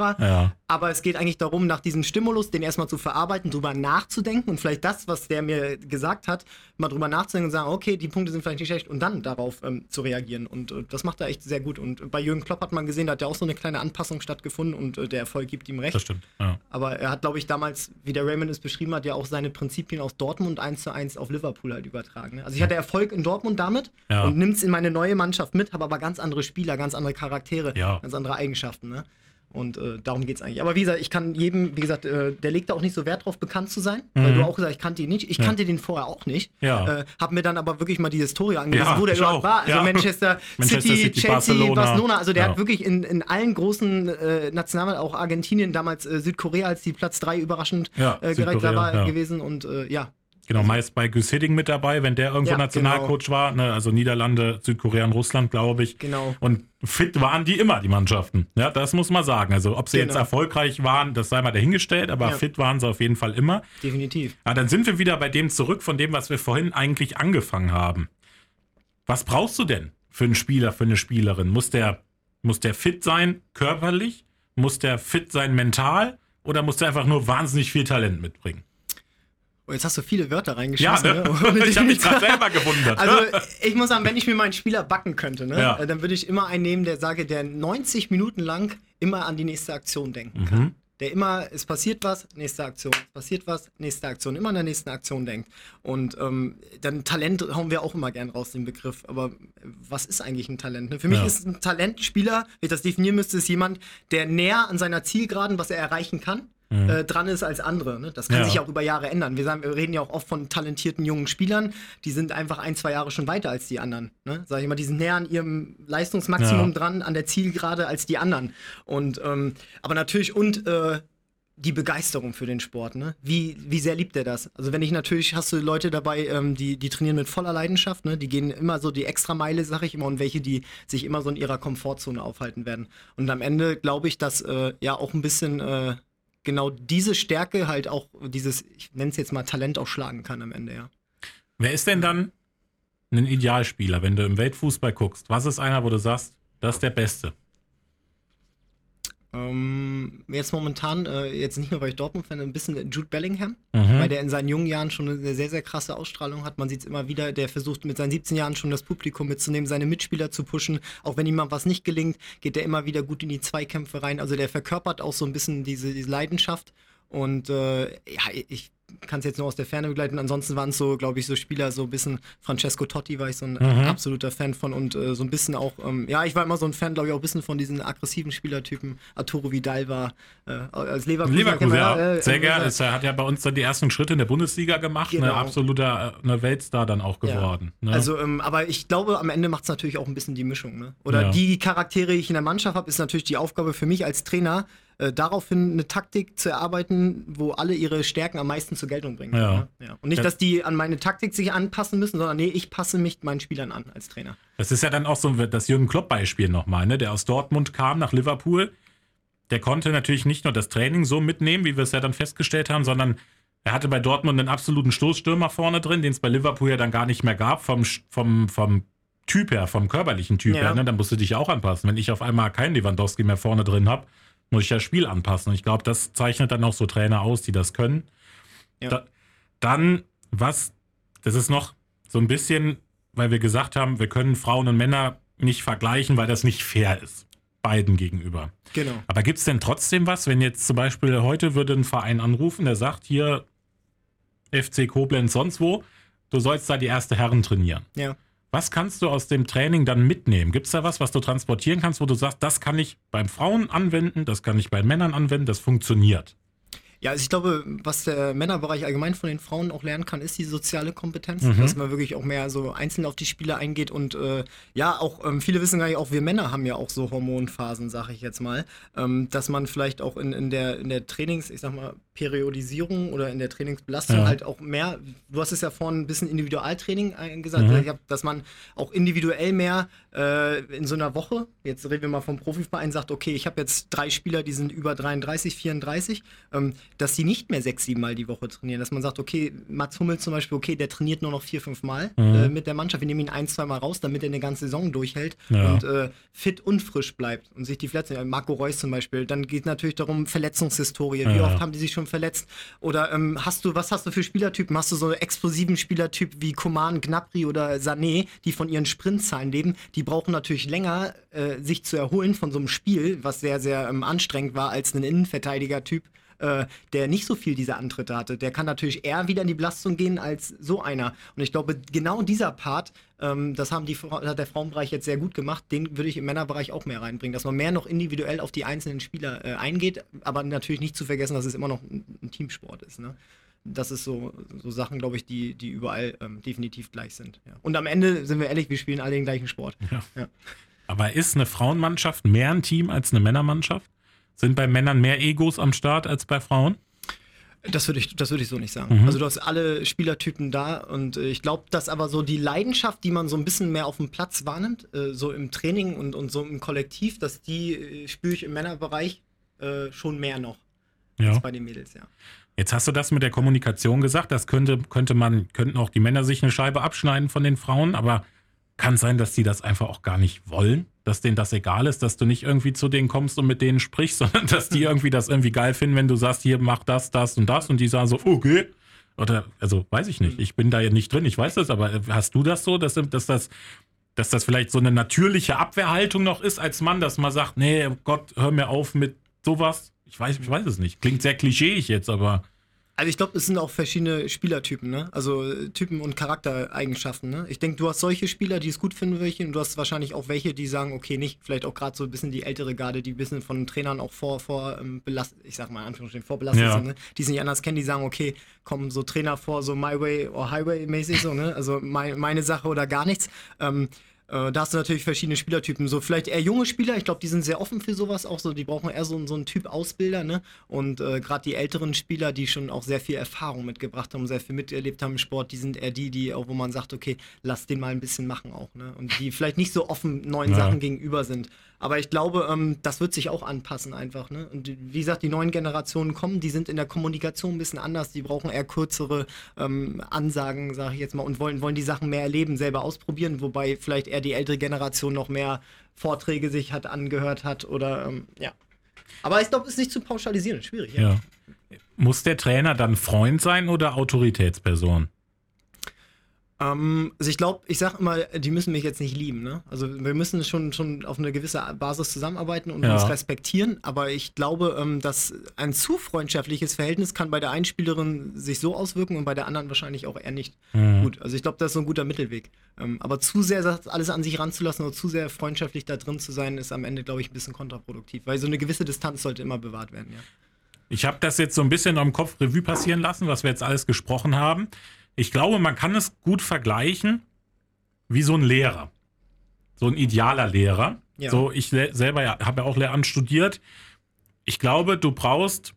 Aber es geht eigentlich darum, nach diesem Stimulus, den erstmal zu verarbeiten, drüber nachzudenken und vielleicht das, was der mir gesagt hat, mal drüber nachzudenken und sagen, okay, die Punkte sind vielleicht nicht schlecht und dann darauf ähm, zu reagieren. Und äh, das macht er echt sehr gut. Und bei Jürgen Klopp hat man gesehen, da hat ja auch so eine kleine Anpassung stattgefunden und äh, der Erfolg gibt ihm recht. Das stimmt. Ja. Aber er hat, glaube ich, damals, wie der Raymond es beschrieben hat, ja auch seine Prinzipien aus Dortmund eins zu eins auf Liverpool halt übertragen. Ne? Also ich hatte Erfolg in Dortmund damit ja. und nimmt es in meine neue Mannschaft mit, habe aber ganz andere Spieler, ganz andere Charaktere, ja. ganz andere Eigenschaften. Ne? Und äh, darum geht es eigentlich. Aber wie gesagt, ich kann jedem, wie gesagt, äh, der legt da auch nicht so Wert drauf, bekannt zu sein. Mhm. Weil du auch gesagt ich kannte ihn nicht. Ich ja. kannte den vorher auch nicht. Ja. Äh, hab mir dann aber wirklich mal die Historie angesehen, ja, wo der überhaupt war. Also ja. Manchester, Manchester City, City, Chelsea, Barcelona. Barcelona. Also der hat wirklich in, in allen großen äh, Nationalen, auch Argentinien, damals äh, Südkorea als die Platz 3 überraschend äh, direkt da war gewesen. Und äh, ja, Genau, meist bei Gus Hidding mit dabei, wenn der irgendwo ja, Nationalcoach genau. war. Ne? Also Niederlande, Südkorea und Russland, glaube ich. Genau. Und fit waren die immer, die Mannschaften. Ja, das muss man sagen. Also ob sie genau. jetzt erfolgreich waren, das sei mal dahingestellt, aber ja. fit waren sie auf jeden Fall immer. Definitiv. Ja, dann sind wir wieder bei dem zurück, von dem, was wir vorhin eigentlich angefangen haben. Was brauchst du denn für einen Spieler, für eine Spielerin? Muss der, muss der fit sein, körperlich? Muss der fit sein, mental? Oder muss der einfach nur wahnsinnig viel Talent mitbringen? Oh, jetzt hast du viele Wörter reingeschossen. Ja, ne? ne? ich habe mich gerade selber gewundert. Also ich muss sagen, wenn ich mir meinen Spieler backen könnte, ne, Ja. äh, dann würde ich immer einen nehmen, der sage, der 90 Minuten lang immer an die nächste Aktion denken kann. Mhm. Der immer, es passiert was, nächste Aktion, es passiert was, nächste Aktion, immer an der nächsten Aktion denkt. Und ähm, dann Talent hauen wir auch immer gern raus, den Begriff. Aber was ist eigentlich ein Talent? Ne? Für mich Ja. ist ein Talentspieler, wenn ich das definieren müsste, ist jemand, der näher an seiner Zielgeraden, was er erreichen kann, äh, dran ist als andere. Ne? Das kann Mhm. Ja. sich auch über Jahre ändern. Wir, sagen, wir reden ja auch oft von talentierten jungen Spielern, die sind einfach ein, zwei Jahre schon weiter als die anderen. Ne? Sag ich mal, die sind näher an ihrem Leistungsmaximum Ja. dran, an der Zielgerade als die anderen. Und ähm, aber natürlich und äh, die Begeisterung für den Sport, ne? Wie, wie sehr liebt er das? Also wenn ich natürlich, hast du Leute dabei, ähm, die, die trainieren mit voller Leidenschaft, ne? Die gehen immer so die Extrameile, sag ich immer, und welche, die sich immer so in ihrer Komfortzone aufhalten werden. Und am Ende glaube ich, dass äh, ja auch ein bisschen äh, genau diese Stärke halt auch dieses, ich nenne es jetzt mal Talent auch schlagen kann am Ende, ja. Wer ist denn dann ein Idealspieler, wenn du im Weltfußball guckst? Was ist einer, wo du sagst, das ist der Beste? Ähm, jetzt momentan, äh, jetzt nicht nur, weil ich Dortmund-Fan bin, ein bisschen Jude Bellingham, Mhm. weil der in seinen jungen Jahren schon eine sehr, sehr krasse Ausstrahlung hat. Man sieht es immer wieder, der versucht mit seinen 17 Jahren schon das Publikum mitzunehmen, seine Mitspieler zu pushen. Auch wenn ihm mal was nicht gelingt, geht der immer wieder gut in die Zweikämpfe rein. Also der verkörpert auch so ein bisschen diese, diese Leidenschaft. Und äh, ja, ich kann es jetzt nur aus der Ferne begleiten. Ansonsten waren es so, glaube ich, so Spieler, so ein bisschen Francesco Totti war ich so ein Mhm. absoluter Fan von und äh, so ein bisschen auch, ähm, ja, ich war immer so ein Fan, glaube ich, auch ein bisschen von diesen aggressiven Spielertypen. Arturo Vidal war äh, als Leverkusen. Leverkusen, ja. äh, Sehr äh, gerne. äh, er hat ja bei uns dann die ersten Schritte in der Bundesliga gemacht. Genau. Eine absoluter äh, eine Weltstar dann auch Ja. geworden. Ne? Also, ähm, aber ich glaube, am Ende macht es natürlich auch ein bisschen die Mischung. Ne? Oder Ja. die Charaktere, die ich in der Mannschaft habe, ist natürlich die Aufgabe für mich als Trainer, äh, daraufhin eine Taktik zu erarbeiten, wo alle ihre Stärken am meisten zur Geltung bringen. Ja. Ne? Ja. Und nicht, dass die an meine Taktik sich anpassen müssen, sondern nee, ich passe mich meinen Spielern an als Trainer. Das ist ja dann auch so das Jürgen Klopp-Beispiel nochmal, ne? der aus Dortmund kam nach Liverpool. Der konnte natürlich nicht nur das Training so mitnehmen, wie wir es ja dann festgestellt haben, sondern er hatte bei Dortmund einen absoluten Stoßstürmer vorne drin, den es bei Liverpool ja dann gar nicht mehr gab, vom, vom, vom Typ her, vom körperlichen Typ Ja. her. Ne? Dann musst du dich auch anpassen. Wenn ich auf einmal keinen Lewandowski mehr vorne drin habe, muss ich das Spiel anpassen. Und ich glaube, das zeichnet dann auch so Trainer aus, die das können. Ja. Da, dann, was, das ist noch so ein bisschen, weil wir gesagt haben, wir können Frauen und Männer nicht vergleichen, weil das nicht fair ist. Beiden gegenüber. Genau. Aber gibt es denn trotzdem was, wenn jetzt zum Beispiel heute würde ein Verein anrufen, der sagt, hier FC Koblenz sonst wo, du sollst da die erste Herren trainieren. Ja. Was kannst du aus dem Training dann mitnehmen? Gibt es da was, was du transportieren kannst, wo du sagst, das kann ich beim Frauen anwenden, das kann ich bei Männern anwenden, das funktioniert? Ja, also ich glaube, was der Männerbereich allgemein von den Frauen auch lernen kann, ist die soziale Kompetenz, Mhm. dass man wirklich auch mehr so einzeln auf die Spieler eingeht und äh, ja, auch ähm, viele wissen gar nicht, auch wir Männer haben ja auch so Hormonphasen, sage ich jetzt mal, ähm, dass man vielleicht auch in, in, der, in der Trainings, ich sag mal, Periodisierung oder in der Trainingsbelastung Ja. halt auch mehr, du hast es ja vorhin ein bisschen Individualtraining äh, gesagt, Mhm. hab, dass man auch individuell mehr äh, in so einer Woche, jetzt reden wir mal vom Profiverein, sagt, okay, ich habe jetzt drei Spieler, die sind über 33, 34, ähm, dass die nicht mehr sechs, sieben Mal die Woche trainieren, dass man sagt, okay, Mats Hummel zum Beispiel, okay, der trainiert nur noch vier, fünf Mal Mhm. äh, mit der Mannschaft, wir nehmen ihn ein, zwei Mal raus, damit er eine ganze Saison durchhält Ja. und äh, fit und frisch bleibt und sich die Verletzungen, Marco Reus zum Beispiel, dann geht natürlich darum, Verletzungshistorie, wie Ja. oft haben die sich schon verletzt. Oder ähm, hast du, was hast du für Spielertypen, hast du so einen explosiven Spielertyp wie Coman, Gnabry oder Sané, die von ihren Sprintzahlen leben, die brauchen natürlich länger, äh, sich zu erholen von so einem Spiel, was sehr, sehr ähm, anstrengend war, als ein Innenverteidiger-Typ, äh, der nicht so viel diese Antritte hatte. Der kann natürlich eher wieder in die Belastung gehen als so einer. Und ich glaube, genau dieser Part, ähm, das haben die, hat der Frauenbereich jetzt sehr gut gemacht, den würde ich im Männerbereich auch mehr reinbringen, dass man mehr noch individuell auf die einzelnen Spieler äh, eingeht, aber natürlich nicht zu vergessen, dass es immer noch ein, ein Teamsport ist. Ne? Das ist so, so Sachen, glaube ich, die, die überall ähm, definitiv gleich sind. Ja. Und am Ende sind wir ehrlich, wir spielen alle den gleichen Sport. Ja. Ja. Aber ist eine Frauenmannschaft mehr ein Team als eine Männermannschaft? Sind bei Männern mehr Egos am Start als bei Frauen? Das würde ich, das würde ich so nicht sagen. Mhm. Also du hast alle Spielertypen da und äh, ich glaube, dass aber so die Leidenschaft, die man so ein bisschen mehr auf dem Platz wahrnimmt, äh, so im Training und, und so im Kollektiv, dass die äh, spüre ich im Männerbereich äh, schon mehr noch Ja. als bei den Mädels, ja. Jetzt hast du das mit der Kommunikation gesagt. Das könnte, könnte man, könnten auch die Männer sich eine Scheibe abschneiden von den Frauen, aber kann sein, dass die das einfach auch gar nicht wollen, dass denen das egal ist, dass du nicht irgendwie zu denen kommst und mit denen sprichst, sondern dass die irgendwie das irgendwie geil finden, wenn du sagst, hier mach das, das und das und die sagen so, okay. Oder, also weiß ich nicht. Ich bin da ja nicht drin, ich weiß das, aber hast du das so, dass, dass das dass das vielleicht so eine natürliche Abwehrhaltung noch ist als Mann, dass man sagt, nee, Gott, hör mir auf mit sowas. Ich weiß, ich weiß es nicht. Klingt sehr klischeeig jetzt, aber. Also ich glaube, es sind auch verschiedene Spielertypen, ne? Also äh, Typen und Charaktereigenschaften, ne? Ich denke, du hast solche Spieler, die es gut finden welche, und du hast wahrscheinlich auch welche, die sagen, okay, nicht, vielleicht auch gerade so ein bisschen die ältere Garde, die ein bisschen von Trainern auch vor, vor ähm, belastet, ich sag mal in Anführungsstrichen, vorbelastet ja. sind, ne? Die es nicht anders kennen, die sagen, okay, kommen so Trainer vor, so My Way or Highway mäßig so, ne? Also mein, meine Sache oder gar nichts. Ähm, äh, da hast du natürlich verschiedene Spielertypen. So vielleicht eher junge Spieler, ich glaube, die sind sehr offen für sowas auch so. Die brauchen eher so, so einen Typ Ausbilder, ne? Und äh, gerade die älteren Spieler, die schon auch sehr viel Erfahrung mitgebracht haben, sehr viel miterlebt haben im Sport, die sind eher die, die auch, wo man sagt, okay, lass den mal ein bisschen machen auch, ne? Und die vielleicht nicht so offen neuen ja. Sachen gegenüber sind. Aber ich glaube, ähm, das wird sich auch anpassen einfach. Ne? Und wie gesagt, die neuen Generationen kommen, die sind in der Kommunikation ein bisschen anders. Die brauchen eher kürzere ähm, Ansagen, sage ich jetzt mal, und wollen, wollen die Sachen mehr erleben, selber ausprobieren. Wobei vielleicht eher die ältere Generation noch mehr Vorträge sich hat angehört hat oder ähm, ja. Aber ich glaube, es ist nicht zu pauschalisieren, schwierig. Ja. ja. Muss der Trainer dann Freund sein oder Autoritätsperson? Ähm, also ich glaube, ich sage immer, die müssen mich jetzt nicht lieben. Ne? Also wir müssen schon, schon auf eine gewisse Basis zusammenarbeiten und ja. uns respektieren. Aber ich glaube, ähm, dass ein zu freundschaftliches Verhältnis kann bei der einen Spielerin sich so auswirken und bei der anderen wahrscheinlich auch eher nicht. Mhm. Gut, also ich glaube, das ist so ein guter Mittelweg. Ähm, aber zu sehr alles an sich ranzulassen oder zu sehr freundschaftlich da drin zu sein, ist am Ende, glaube ich, ein bisschen kontraproduktiv. Weil so eine gewisse Distanz sollte immer bewahrt werden. Ja. Ich habe das jetzt so ein bisschen am Kopf Revue passieren lassen, was wir jetzt alles gesprochen haben ich glaube, man kann es gut vergleichen wie so ein Lehrer. So ein idealer Lehrer. Ja. So, ich selber ja, habe ja auch Lehramt studiert. Ich glaube, du brauchst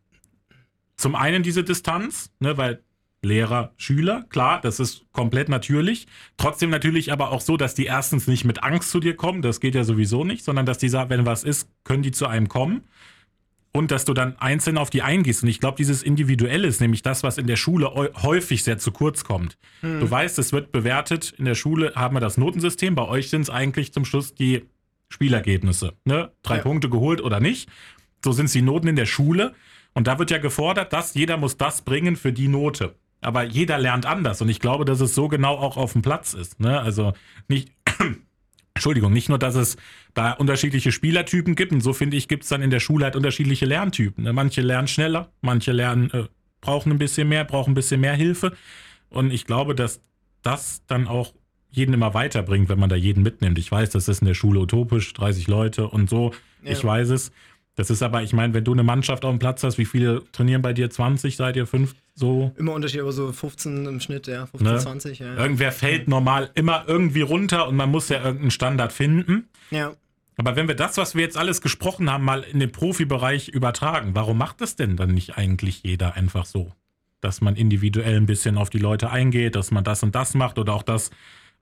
zum einen diese Distanz, ne, weil Lehrer, Schüler, klar, das ist komplett natürlich. Trotzdem natürlich aber auch so, dass die erstens nicht mit Angst zu dir kommen, das geht ja sowieso nicht, sondern dass die sagen, wenn was ist, können die zu einem kommen und dass du dann einzeln auf die eingehst. Und ich glaube, dieses Individuelle ist nämlich das, was in der Schule häufig sehr zu kurz kommt. Hm. Du weißt, es wird bewertet, in der Schule haben wir das Notensystem, bei euch sind es eigentlich zum Schluss die Spielergebnisse. Ne? Drei ja. Punkte geholt oder nicht. So sind es die Noten in der Schule. Und da wird ja gefordert, dass jeder muss das bringen für die Note. Aber jeder lernt anders. Und ich glaube, dass es so genau auch auf dem Platz ist. Ne? Also nicht, Entschuldigung, nicht nur, dass es da unterschiedliche Spielertypen gibt, und so finde ich, gibt es dann in der Schule halt unterschiedliche Lerntypen. Ne? Manche lernen schneller, manche lernen, äh, brauchen ein bisschen mehr, brauchen ein bisschen mehr Hilfe. Und ich glaube, dass das dann auch jeden immer weiterbringt, wenn man da jeden mitnimmt. Ich weiß, das ist in der Schule utopisch, 30 Leute und so. Ja. Ich weiß es. Das ist aber, ich meine, wenn du eine Mannschaft auf dem Platz hast, wie viele trainieren bei dir? 20, seid ihr fünf? So? Immer Unterschied, aber so 15 im Schnitt, ja. 15, ne? 20, ja. Irgendwer fällt normal immer irgendwie runter und man muss ja irgendeinen Standard finden. Ja. Aber wenn wir das, was wir jetzt alles gesprochen haben, mal in den Profibereich übertragen, warum macht das denn dann nicht eigentlich jeder einfach so? Dass man individuell ein bisschen auf die Leute eingeht, dass man das und das macht oder auch das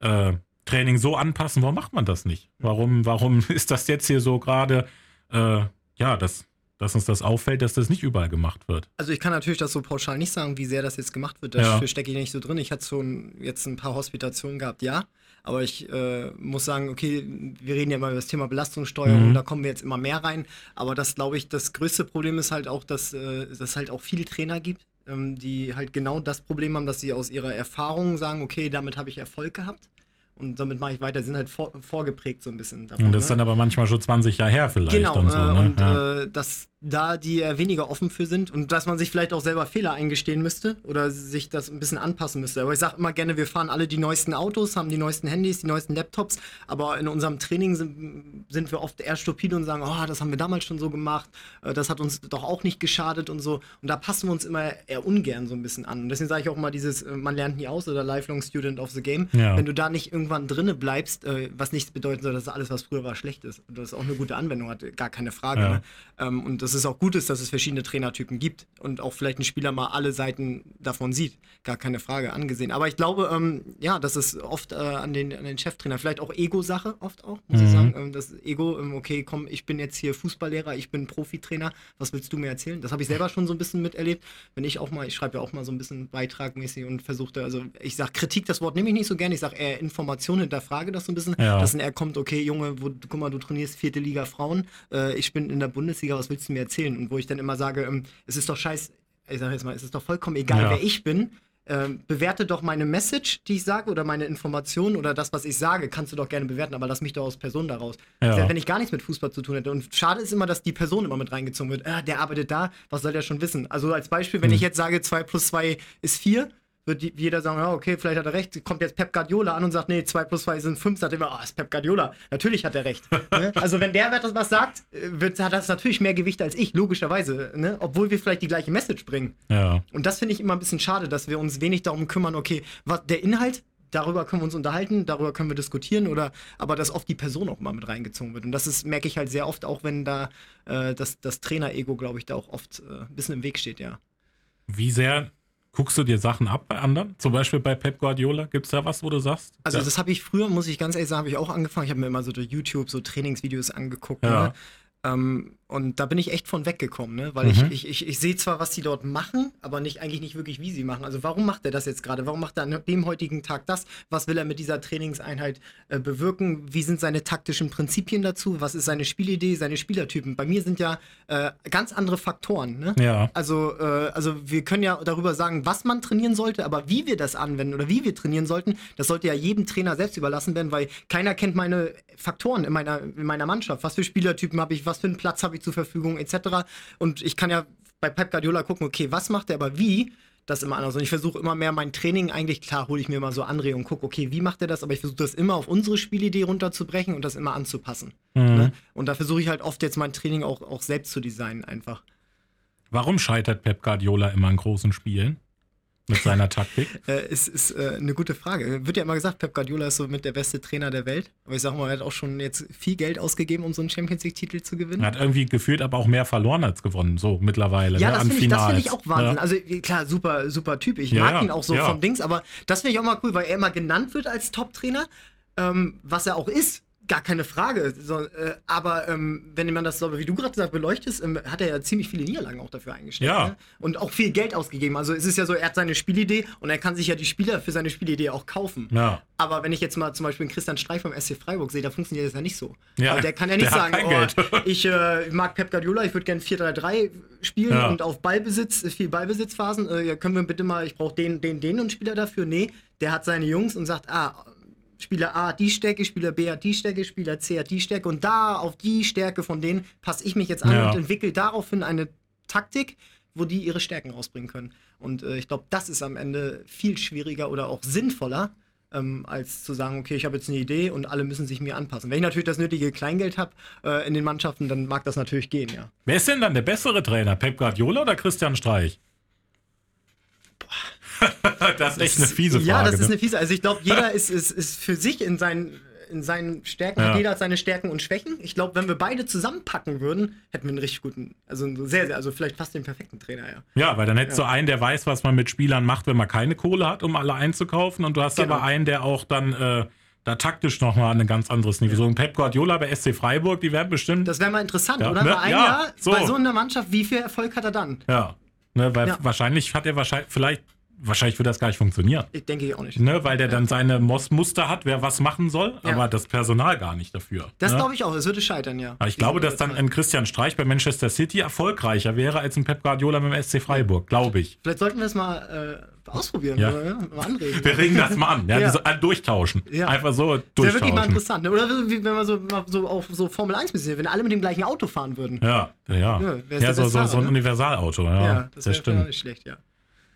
äh, Training so anpassen. Warum macht man das nicht? Warum, warum ist das jetzt hier so gerade äh, ja, dass, dass uns das auffällt, dass das nicht überall gemacht wird. Also ich kann natürlich das so pauschal nicht sagen, wie sehr das jetzt gemacht wird. Dafür ja. stecke ich nicht so drin. Ich hatte schon jetzt ein paar Hospitationen gehabt, ja. Aber ich äh, muss sagen, okay, wir reden ja immer über das Thema Belastungssteuerung, mhm. da kommen wir jetzt immer mehr rein. Aber das, glaube ich, das größte Problem ist halt auch, dass äh, es halt auch viele Trainer gibt, ähm, die halt genau das Problem haben, dass sie aus ihrer Erfahrung sagen, okay, damit habe ich Erfolg gehabt und damit mache ich weiter, die sind halt vor, vorgeprägt so ein bisschen davon. Und das ist ne? dann aber manchmal schon 20 Jahre her vielleicht. Genau, und, so, äh, ne? und ja. äh, das da die äh, weniger offen für sind und dass man sich vielleicht auch selber Fehler eingestehen müsste oder sich das ein bisschen anpassen müsste. Aber ich sage immer gerne, wir fahren alle die neuesten Autos, haben die neuesten Handys, die neuesten Laptops, aber in unserem Training sind, sind wir oft eher stupide und sagen, oh, das haben wir damals schon so gemacht, äh, das hat uns doch auch nicht geschadet und so. Und da passen wir uns immer eher ungern so ein bisschen an. Und deswegen sage ich auch mal dieses, äh, man lernt nie aus oder Lifelong Student of the Game. Ja. Wenn du da nicht irgendwann drinne bleibst, was nichts bedeuten soll, dass alles, was früher war, schlecht ist. Und das auch eine gute Anwendung hat, gar keine Frage. Ja. Ne? Ähm, und das ist auch gut ist, dass es verschiedene Trainertypen gibt und auch vielleicht ein Spieler mal alle Seiten davon sieht. Gar keine Frage angesehen. Aber ich glaube, ähm, ja, das ist oft äh, an, den, an den Cheftrainer, vielleicht auch Ego-Sache, oft auch, muss mhm. ich sagen. Ähm, das Ego, ähm, okay, komm, ich bin jetzt hier Fußballlehrer, ich bin Profitrainer, was willst du mir erzählen? Das habe ich selber schon so ein bisschen miterlebt. Wenn ich auch mal, ich schreibe ja auch mal so ein bisschen beitragmäßig und versuchte, also ich sage Kritik, das Wort nehme ich nicht so gerne, ich sage eher Information, hinterfrage das so ein bisschen, ja. dass dann er kommt, okay, Junge, wo, guck mal, du trainierst vierte Liga Frauen, äh, ich bin in der Bundesliga, was willst du mir erzählen? Und wo ich dann immer sage, ähm, es ist doch scheiß, ich sage jetzt mal, es ist doch vollkommen egal, ja. wer ich bin. ähm, bewerte doch meine Message, die ich sage, oder meine Information oder das, was ich sage, kannst du doch gerne bewerten, aber lass mich doch als Person daraus. Ja. Selbst wenn ich gar nichts mit Fußball zu tun hätte. Und schade ist immer, dass die Person immer mit reingezogen wird. Ah, der arbeitet da, was soll der schon wissen? Also als Beispiel, wenn Hm. ich jetzt sage, 2 plus 2 ist 4, wird jeder sagen, ja, okay, vielleicht hat er recht. Kommt jetzt Pep Guardiola an und sagt, nee, 2 plus 2 sind 5, sagt er immer, ah, ist Pep Guardiola. Natürlich hat er recht. ne? Also wenn der Wert was sagt, äh, wird, hat das natürlich mehr Gewicht als ich, logischerweise. Ne? Obwohl wir vielleicht die gleiche Message bringen. Ja. Und das finde ich immer ein bisschen schade, dass wir uns wenig darum kümmern, okay, was, der Inhalt, darüber können wir uns unterhalten, darüber können wir diskutieren, oder aber dass oft die Person auch mal mit reingezogen wird. Und das ist, merke ich halt sehr oft, auch wenn da äh, das, das Trainer-Ego, glaube ich, da auch oft äh, ein bisschen im Weg steht, ja. Wie sehr guckst du dir Sachen ab bei anderen? Zum Beispiel bei Pep Guardiola? Gibt es da was, wo du sagst? Also ja. das habe ich früher, muss ich ganz ehrlich sagen, habe ich auch angefangen. Ich habe mir immer so durch YouTube so Trainingsvideos angeguckt. Ja. Ne? Ähm, und da bin ich echt von weggekommen, ne? weil Mhm. ich, ich, ich, sehe zwar, was die dort machen, aber nicht, eigentlich nicht wirklich, wie sie machen. Also warum macht er das jetzt gerade? Warum macht er an dem heutigen Tag das? Was will er mit dieser Trainingseinheit äh, bewirken? Wie sind seine taktischen Prinzipien dazu? Was ist seine Spielidee, seine Spielertypen? Bei mir sind ja äh, ganz andere Faktoren. Ne? Ja. Also, äh, also wir können ja darüber sagen, was man trainieren sollte, aber wie wir das anwenden oder wie wir trainieren sollten, das sollte ja jedem Trainer selbst überlassen werden, weil keiner kennt meine Faktoren in meiner, in meiner Mannschaft. Was für Spielertypen habe ich, was für einen Platz habe ich zur Verfügung, etc. Und ich kann ja bei Pep Guardiola gucken, okay, was macht er, aber wie? Das immer anders. Und ich versuche immer mehr mein Training, eigentlich, klar, hole ich mir mal so Anregungen und gucke, okay, wie macht er das? Aber ich versuche das immer auf unsere Spielidee runterzubrechen und das immer anzupassen. Mhm. Ne? Und da versuche ich halt oft jetzt mein Training auch, auch selbst zu designen, einfach. Warum scheitert Pep Guardiola immer in großen Spielen? Mit seiner Taktik? Äh, ist ist äh, eine gute Frage. Wird ja immer gesagt, Pep Guardiola ist so mit der beste Trainer der Welt. Aber ich sag mal, er hat auch schon jetzt viel Geld ausgegeben, um so einen Champions League-Titel zu gewinnen. Er hat irgendwie gefühlt aber auch mehr verloren als gewonnen, so mittlerweile. Ja, ne, das an finde ich, das find ich auch Wahnsinn. Ja. Also klar, super, super Typ. Ich Ja, mag ja, ihn auch so vom Dings, aber das finde ich auch mal cool, weil er immer genannt wird als Top-Trainer, ähm, was er auch ist. Gar keine Frage. So, äh, aber ähm, wenn man das so, wie du gerade gesagt beleuchtest, ähm, hat er ja ziemlich viele Niederlagen auch dafür eingesteckt. Ja. Ne? Und auch viel Geld ausgegeben. Also es ist ja so, er hat seine Spielidee und er kann sich ja die Spieler für seine Spielidee auch kaufen. Ja. Aber wenn ich jetzt mal zum Beispiel einen Christian Streich vom SC Freiburg sehe, da funktioniert das ja nicht so. Ja, Weil der kann ja nicht sagen, oh, ich äh, mag Pep Guardiola, ich würde gerne 4-3-3 spielen Ja. und auf Ballbesitz, äh, viel Ballbesitzphasen. Äh, können wir bitte mal, ich brauche den, den, den und Spieler dafür. Nee, der hat seine Jungs und sagt, ah, Spieler A hat die Stärke, Spieler B hat die Stärke, Spieler C hat die Stärke und da auf die Stärke von denen passe ich mich jetzt an Ja. und entwickle daraufhin eine Taktik, wo die ihre Stärken rausbringen können. Und äh, ich glaube, das ist am Ende viel schwieriger oder auch sinnvoller, ähm, als zu sagen, okay, ich habe jetzt eine Idee und alle müssen sich mir anpassen. Wenn ich natürlich das nötige Kleingeld habe äh, in den Mannschaften, dann mag das natürlich gehen, ja. Wer ist denn dann der bessere Trainer? Pep Guardiola oder Christian Streich? das ist echt eine fiese Frage. Ja, das ist ne? eine fiese. Also ich glaube, jeder ist, ist, ist für sich in seinen, in seinen Stärken, Ja. jeder hat seine Stärken und Schwächen. Ich glaube, wenn wir beide zusammenpacken würden, hätten wir einen richtig guten, also einen sehr, sehr, also vielleicht fast den perfekten Trainer, ja. Ja, weil dann hättest du einen, der weiß, was man mit Spielern macht, wenn man keine Kohle hat, um alle einzukaufen. Und du hast Genau. aber einen, der auch dann äh, da taktisch nochmal ein ganz anderes Niveau. So ein Pep Guardiola bei SC Freiburg, die werden bestimmt. Das wäre mal interessant, Ja, oder? ne? Bei einem Ja, Jahr, so. bei so einer Mannschaft, wie viel Erfolg hat er dann? ja. Ne, weil Ja. wahrscheinlich hat er wahrscheinlich, vielleicht, wahrscheinlich wird das gar nicht funktionieren. Ich denke ich auch nicht. Ne, weil der dann seine Mos Muster hat, wer was machen soll, Ja. aber das Personal gar nicht dafür. Das ne? glaube ich auch, es würde scheitern, ja. Aber ich glaube, dass dann ein Christian Streich bei Manchester City erfolgreicher wäre als ein Pep Guardiola beim SC Freiburg, glaube ich. Vielleicht sollten wir es mal äh, ausprobieren, Ja. oder? Ja? Mal anregen. Wir regen das mal an, ja, so, äh, durchtauschen. Einfach so Das wäre wirklich mal durchtauschen. interessant. Ne? Oder wenn wir so, so auf so Formel 1 bisschen, wenn alle mit dem gleichen Auto fahren würden. Ja, ja. Ja, so, Bestfahrer, so ein ne? Universalauto, ja. das das, wäre stimmt. nicht schlecht, ja.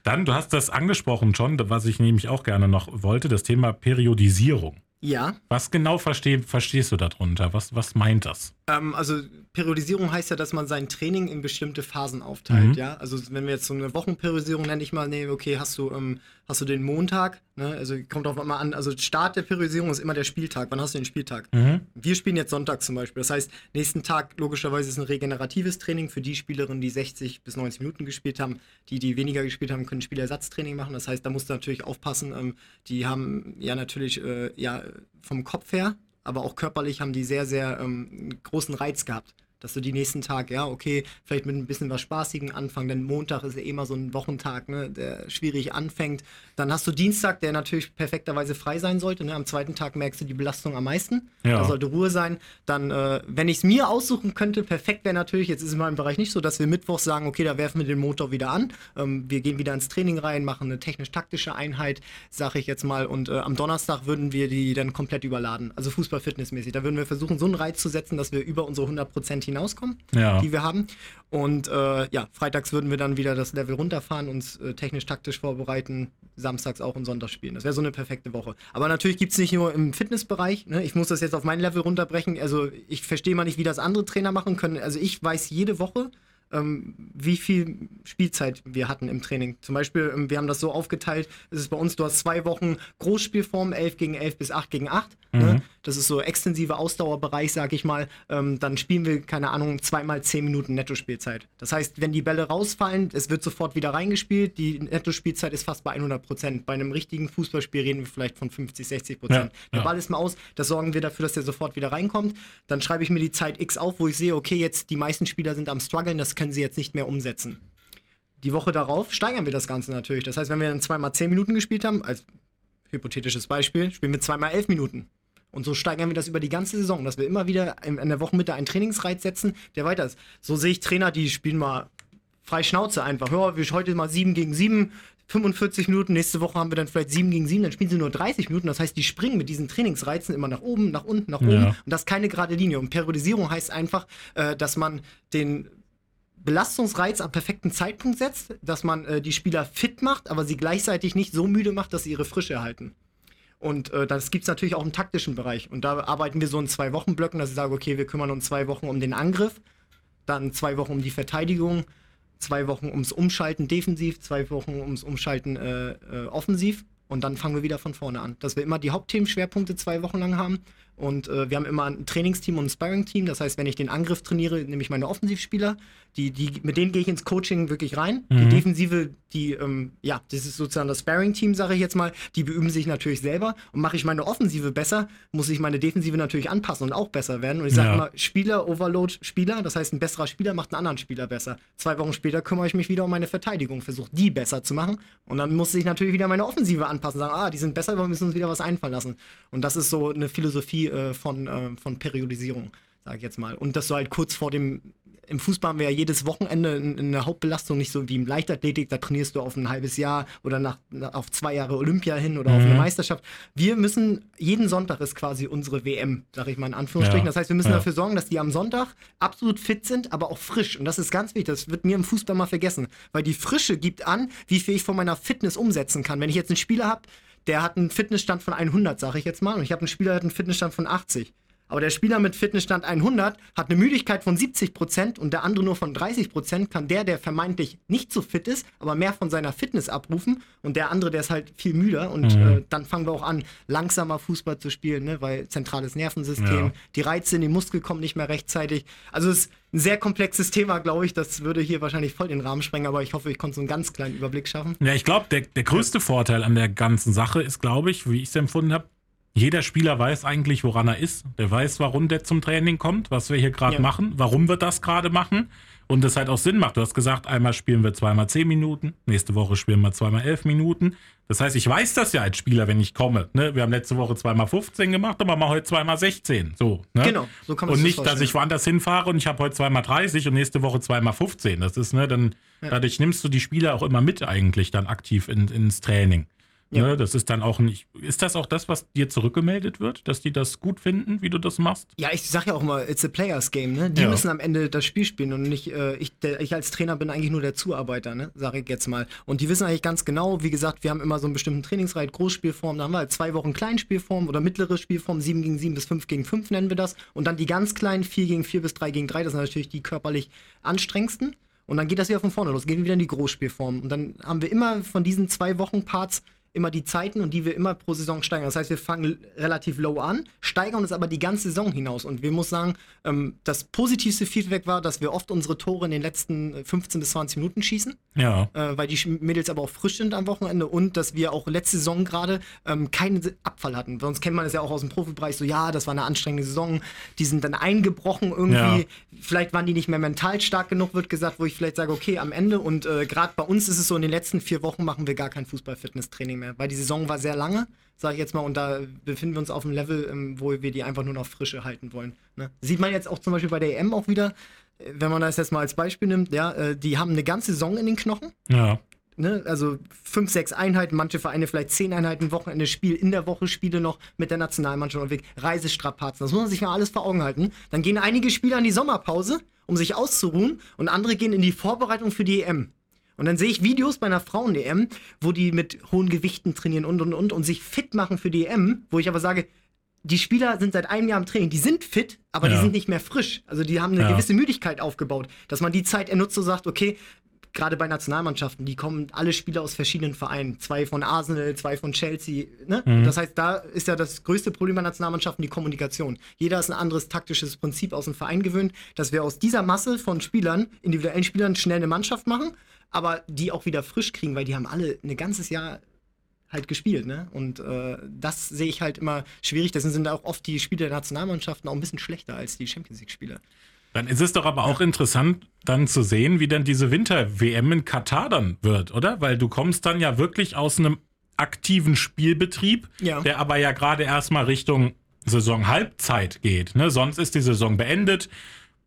Dann, du hast das angesprochen schon, was ich nämlich auch gerne noch wollte, das Thema Periodisierung. Ja, Was genau versteh, verstehst du darunter? Was, was meint das? ähm, also Periodisierung heißt ja, dass man sein Training in bestimmte Phasen aufteilt, Mhm. ja. Also wenn wir jetzt so eine Wochenperiodisierung nenne ich mal, nee, okay, hast du, ähm, hast du den Montag, ne? Also kommt auch mal an, also Start der Periodisierung ist immer der Spieltag. Wann hast du den Spieltag? Mhm. Wir spielen jetzt Sonntag zum Beispiel. Das heißt, nächsten Tag logischerweise ist ein regeneratives Training für die Spielerinnen, die 60 bis 90 Minuten gespielt haben. Die, die weniger gespielt haben, können Spielersatztraining machen. Das heißt, da musst du natürlich aufpassen. Ähm, die haben ja natürlich äh, ja, vom Kopf her, aber auch körperlich haben die sehr, sehr ähm, großen Reiz gehabt. Dass du die nächsten Tage, ja, okay, vielleicht mit ein bisschen was Spaßigen anfangen, denn Montag ist ja immer so ein Wochentag, ne, der schwierig anfängt. Dann hast du Dienstag, der natürlich perfekterweise frei sein sollte. Ne? Am zweiten Tag merkst du die Belastung am meisten. Ja. Da sollte Ruhe sein. Dann, äh, wenn ich es mir aussuchen könnte, perfekt wäre natürlich, jetzt ist es in meinem Bereich nicht so, dass wir Mittwoch sagen, okay, da werfen wir den Motor wieder an. Ähm, wir gehen wieder ins Training rein, machen eine technisch-taktische Einheit, sage ich jetzt mal. Und äh, am Donnerstag würden wir die dann komplett überladen. Also Fußball-Fitnessmäßig. Da würden wir versuchen, so einen Reiz zu setzen, dass wir über unsere 100 Prozent hinauskommen, ja. die wir haben. Und äh, ja, freitags würden wir dann wieder das Level runterfahren, uns äh, technisch-taktisch vorbereiten, samstags auch und sonntags spielen. Das wäre so eine perfekte Woche. Aber natürlich gibt es nicht nur im Fitnessbereich. Ne? Ich muss das jetzt auf mein Level runterbrechen. Also ich verstehe mal nicht, wie das andere Trainer machen können. Also ich weiß jede Woche, ähm, wie viel Spielzeit wir hatten im Training. Zum Beispiel, ähm, wir haben das so aufgeteilt, es ist bei uns, du hast zwei Wochen Großspielform, 11 gegen 11 bis 8 gegen 8. Ne? Mhm. Ne? Das ist so extensive Ausdauerbereich, sag ich mal. Ähm, dann spielen wir, keine Ahnung, zweimal 10 Minuten Nettospielzeit. Das heißt, wenn die Bälle rausfallen, es wird sofort wieder reingespielt. Die Nettospielzeit ist fast bei 100 Prozent. Bei einem richtigen Fußballspiel reden wir vielleicht von 50, 60 Prozent. Ja, der ja. Ball ist mal aus, das sorgen wir dafür, dass der sofort wieder reinkommt. Dann schreibe ich mir die Zeit X auf, wo ich sehe, okay, jetzt die meisten Spieler sind am struggeln, das können sie jetzt nicht mehr umsetzen. Die Woche darauf steigern wir das Ganze natürlich. Das heißt, wenn wir dann zweimal zehn Minuten gespielt haben, als hypothetisches Beispiel, spielen wir zweimal elf Minuten. Und so steigern wir das über die ganze Saison, dass wir immer wieder in, in der Wochenmitte einen Trainingsreiz setzen, der weiter ist. So sehe ich Trainer, die spielen mal frei Schnauze einfach. Ja, wir heute mal 7 gegen 7, 45 Minuten, nächste Woche haben wir dann vielleicht 7 gegen 7, dann spielen sie nur 30 Minuten. Das heißt, die springen mit diesen Trainingsreizen immer nach oben, nach unten, nach oben. Ja. Und das ist keine gerade Linie. Und Periodisierung heißt einfach, äh, dass man den Belastungsreiz am perfekten Zeitpunkt setzt, dass man äh, die Spieler fit macht, aber sie gleichzeitig nicht so müde macht, dass sie ihre Frische erhalten. Und äh, das gibt es natürlich auch im taktischen Bereich. Und da arbeiten wir so in zwei Wochen Blöcken, dass ich sage, okay, wir kümmern uns zwei Wochen um den Angriff, dann zwei Wochen um die Verteidigung, zwei Wochen ums Umschalten defensiv, zwei Wochen ums Umschalten äh, äh, offensiv. Und dann fangen wir wieder von vorne an. Dass wir immer die Hauptthemenschwerpunkte zwei Wochen lang haben und äh, wir haben immer ein Trainingsteam und ein Sparring-Team. Das heißt, wenn ich den Angriff trainiere, nehme ich meine Offensivspieler. Die, die, mit denen gehe ich ins Coaching wirklich rein. Mhm. Die Defensive, die, ähm, ja, das ist sozusagen das Sparring-Team, sage ich jetzt mal. Die beüben sich natürlich selber. Und mache ich meine Offensive besser, muss ich meine Defensive natürlich anpassen und auch besser werden. Und ich sage ja. immer, Spieler-Overload Spieler. Das heißt, ein besserer Spieler macht einen anderen Spieler besser. Zwei Wochen später kümmere ich mich wieder um meine Verteidigung, versuche die besser zu machen. Und dann muss ich natürlich wieder meine Offensive anpassen. Sagen, ah, die sind besser, wir müssen uns wieder was einfallen lassen. Und das ist so eine Philosophie, äh, von, äh, von Periodisierung, sage ich jetzt mal. Und das so halt kurz vor dem, im Fußball haben wir ja jedes Wochenende eine Hauptbelastung, nicht so wie im Leichtathletik, da trainierst du auf ein halbes Jahr oder nach, auf zwei Jahre Olympia hin oder mhm. auf eine mhm. Meisterschaft. Wir müssen, jeden Sonntag ist quasi unsere WM, sage ich mal in Anführungsstrichen. Ja. Das heißt, wir müssen ja. dafür sorgen, dass die am Sonntag absolut fit sind, aber auch frisch. Und das ist ganz wichtig, das wird mir im Fußball mal vergessen, weil die Frische gibt an, wie viel ich von meiner Fitness umsetzen kann. Wenn ich jetzt einen Spieler habe, der hat einen Fitnessstand von 100, sage ich jetzt mal, und ich habe einen Spieler, der hat einen Fitnessstand von 80. Aber der Spieler mit Fitnessstand 100 hat eine Müdigkeit von 70% und der andere nur von 30%, kann der, der vermeintlich nicht so fit ist, aber mehr von seiner Fitness abrufen und der andere, der ist halt viel müder und mhm. äh, dann fangen wir auch an, langsamer Fußball zu spielen, ne? weil zentrales Nervensystem, ja. die Reize in den Muskel kommen nicht mehr rechtzeitig. Also es ist ein sehr komplexes Thema, glaube ich. Das würde hier wahrscheinlich voll den Rahmen sprengen, aber ich hoffe, ich konnte so einen ganz kleinen Überblick schaffen. Ja, ich glaube, der, der größte. Vorteil an der ganzen Sache ist, glaube ich, wie ich es empfunden habe, jeder Spieler weiß eigentlich, woran er ist. Der weiß, warum der zum Training kommt, was wir hier gerade ja. machen, warum wir das gerade machen. Und das halt auch Sinn macht. Du hast gesagt, einmal spielen wir zweimal zehn Minuten, nächste Woche spielen wir zweimal elf Minuten. Das heißt, ich weiß das ja als Spieler, wenn ich komme. Ne? Wir haben letzte Woche zweimal 15 gemacht, aber mal heute zweimal 16. So, ne? Genau, so kann man Und nicht, das dass ich woanders hinfahre und ich habe heute zweimal 30 und nächste Woche zweimal 15. Das ist, ne, dann, ja. dadurch nimmst du die Spieler auch immer mit eigentlich dann aktiv in, ins Training. Ja. Das ist dann auch nicht. Ist das auch das, was dir zurückgemeldet wird, dass die das gut finden, wie du das machst? Ja, ich sag ja auch mal, it's a players game, ne? Die ja. müssen am Ende das Spiel spielen und nicht, äh, ich, der, ich als Trainer bin eigentlich nur der Zuarbeiter, ne? Sag ich jetzt mal. Und die wissen eigentlich ganz genau, wie gesagt, wir haben immer so einen bestimmten Trainingsreit, Großspielform, da haben wir halt zwei Wochen Kleinspielform oder mittlere Spielform, 7 gegen 7 bis 5 gegen 5 nennen wir das. Und dann die ganz kleinen 4 gegen 4 bis 3 gegen 3, das sind natürlich die körperlich anstrengendsten. Und dann geht das wieder von vorne los, gehen wir wieder in die Großspielform. Und dann haben wir immer von diesen zwei Wochen Parts immer die Zeiten und die wir immer pro Saison steigern. Das heißt, wir fangen relativ low an, steigern uns aber die ganze Saison hinaus. Und wir muss sagen, ähm, das positivste Feedback war, dass wir oft unsere Tore in den letzten 15 bis 20 Minuten schießen. Ja. Äh, weil die Mädels aber auch frisch sind am Wochenende und dass wir auch letzte Saison gerade ähm, keinen Abfall hatten. Sonst kennt man es ja auch aus dem Profibereich so, ja, das war eine anstrengende Saison, die sind dann eingebrochen irgendwie. Ja. Vielleicht waren die nicht mehr mental stark genug, wird gesagt, wo ich vielleicht sage, okay, am Ende und äh, gerade bei uns ist es so, in den letzten vier Wochen machen wir gar kein Fußball-Fitness-Training mehr, weil die Saison war sehr lange, sage ich jetzt mal, und da befinden wir uns auf einem Level, ähm, wo wir die einfach nur noch frische halten wollen. Ne? Sieht man jetzt auch zum Beispiel bei der EM auch wieder, äh, wenn man das jetzt mal als Beispiel nimmt, ja, äh, die haben eine ganze Saison in den Knochen. Ja. Ne, also fünf, sechs Einheiten, manche Vereine vielleicht zehn Einheiten, Wochenende Spiel, in der Woche Spiele noch mit der Nationalmannschaft und Reisestrapazen. Das muss man sich mal alles vor Augen halten. Dann gehen einige Spieler in die Sommerpause, um sich auszuruhen, und andere gehen in die Vorbereitung für die EM. Und dann sehe ich Videos bei einer Frauen-EM, wo die mit hohen Gewichten trainieren und und und und sich fit machen für die EM, wo ich aber sage, die Spieler sind seit einem Jahr im Training, die sind fit, aber ja. die sind nicht mehr frisch. Also die haben eine ja. gewisse Müdigkeit aufgebaut, dass man die Zeit ernutzt und sagt, okay, gerade bei Nationalmannschaften, die kommen alle Spieler aus verschiedenen Vereinen. Zwei von Arsenal, zwei von Chelsea. Ne? Mhm. Das heißt, da ist ja das größte Problem bei Nationalmannschaften die Kommunikation. Jeder ist ein anderes taktisches Prinzip aus dem Verein gewöhnt, dass wir aus dieser Masse von Spielern, individuellen Spielern, schnell eine Mannschaft machen aber die auch wieder frisch kriegen, weil die haben alle ein ganzes Jahr halt gespielt, ne? Und äh, das sehe ich halt immer schwierig. Deswegen sind auch oft die Spiele der Nationalmannschaften auch ein bisschen schlechter als die Champions League-Spiele. Dann ist es doch aber auch interessant, dann zu sehen, wie dann diese Winter-WM in Katar dann wird, oder? Weil du kommst dann ja wirklich aus einem aktiven Spielbetrieb, ja. der aber ja gerade erstmal Richtung Saison-Halbzeit geht. Ne? Sonst ist die Saison beendet.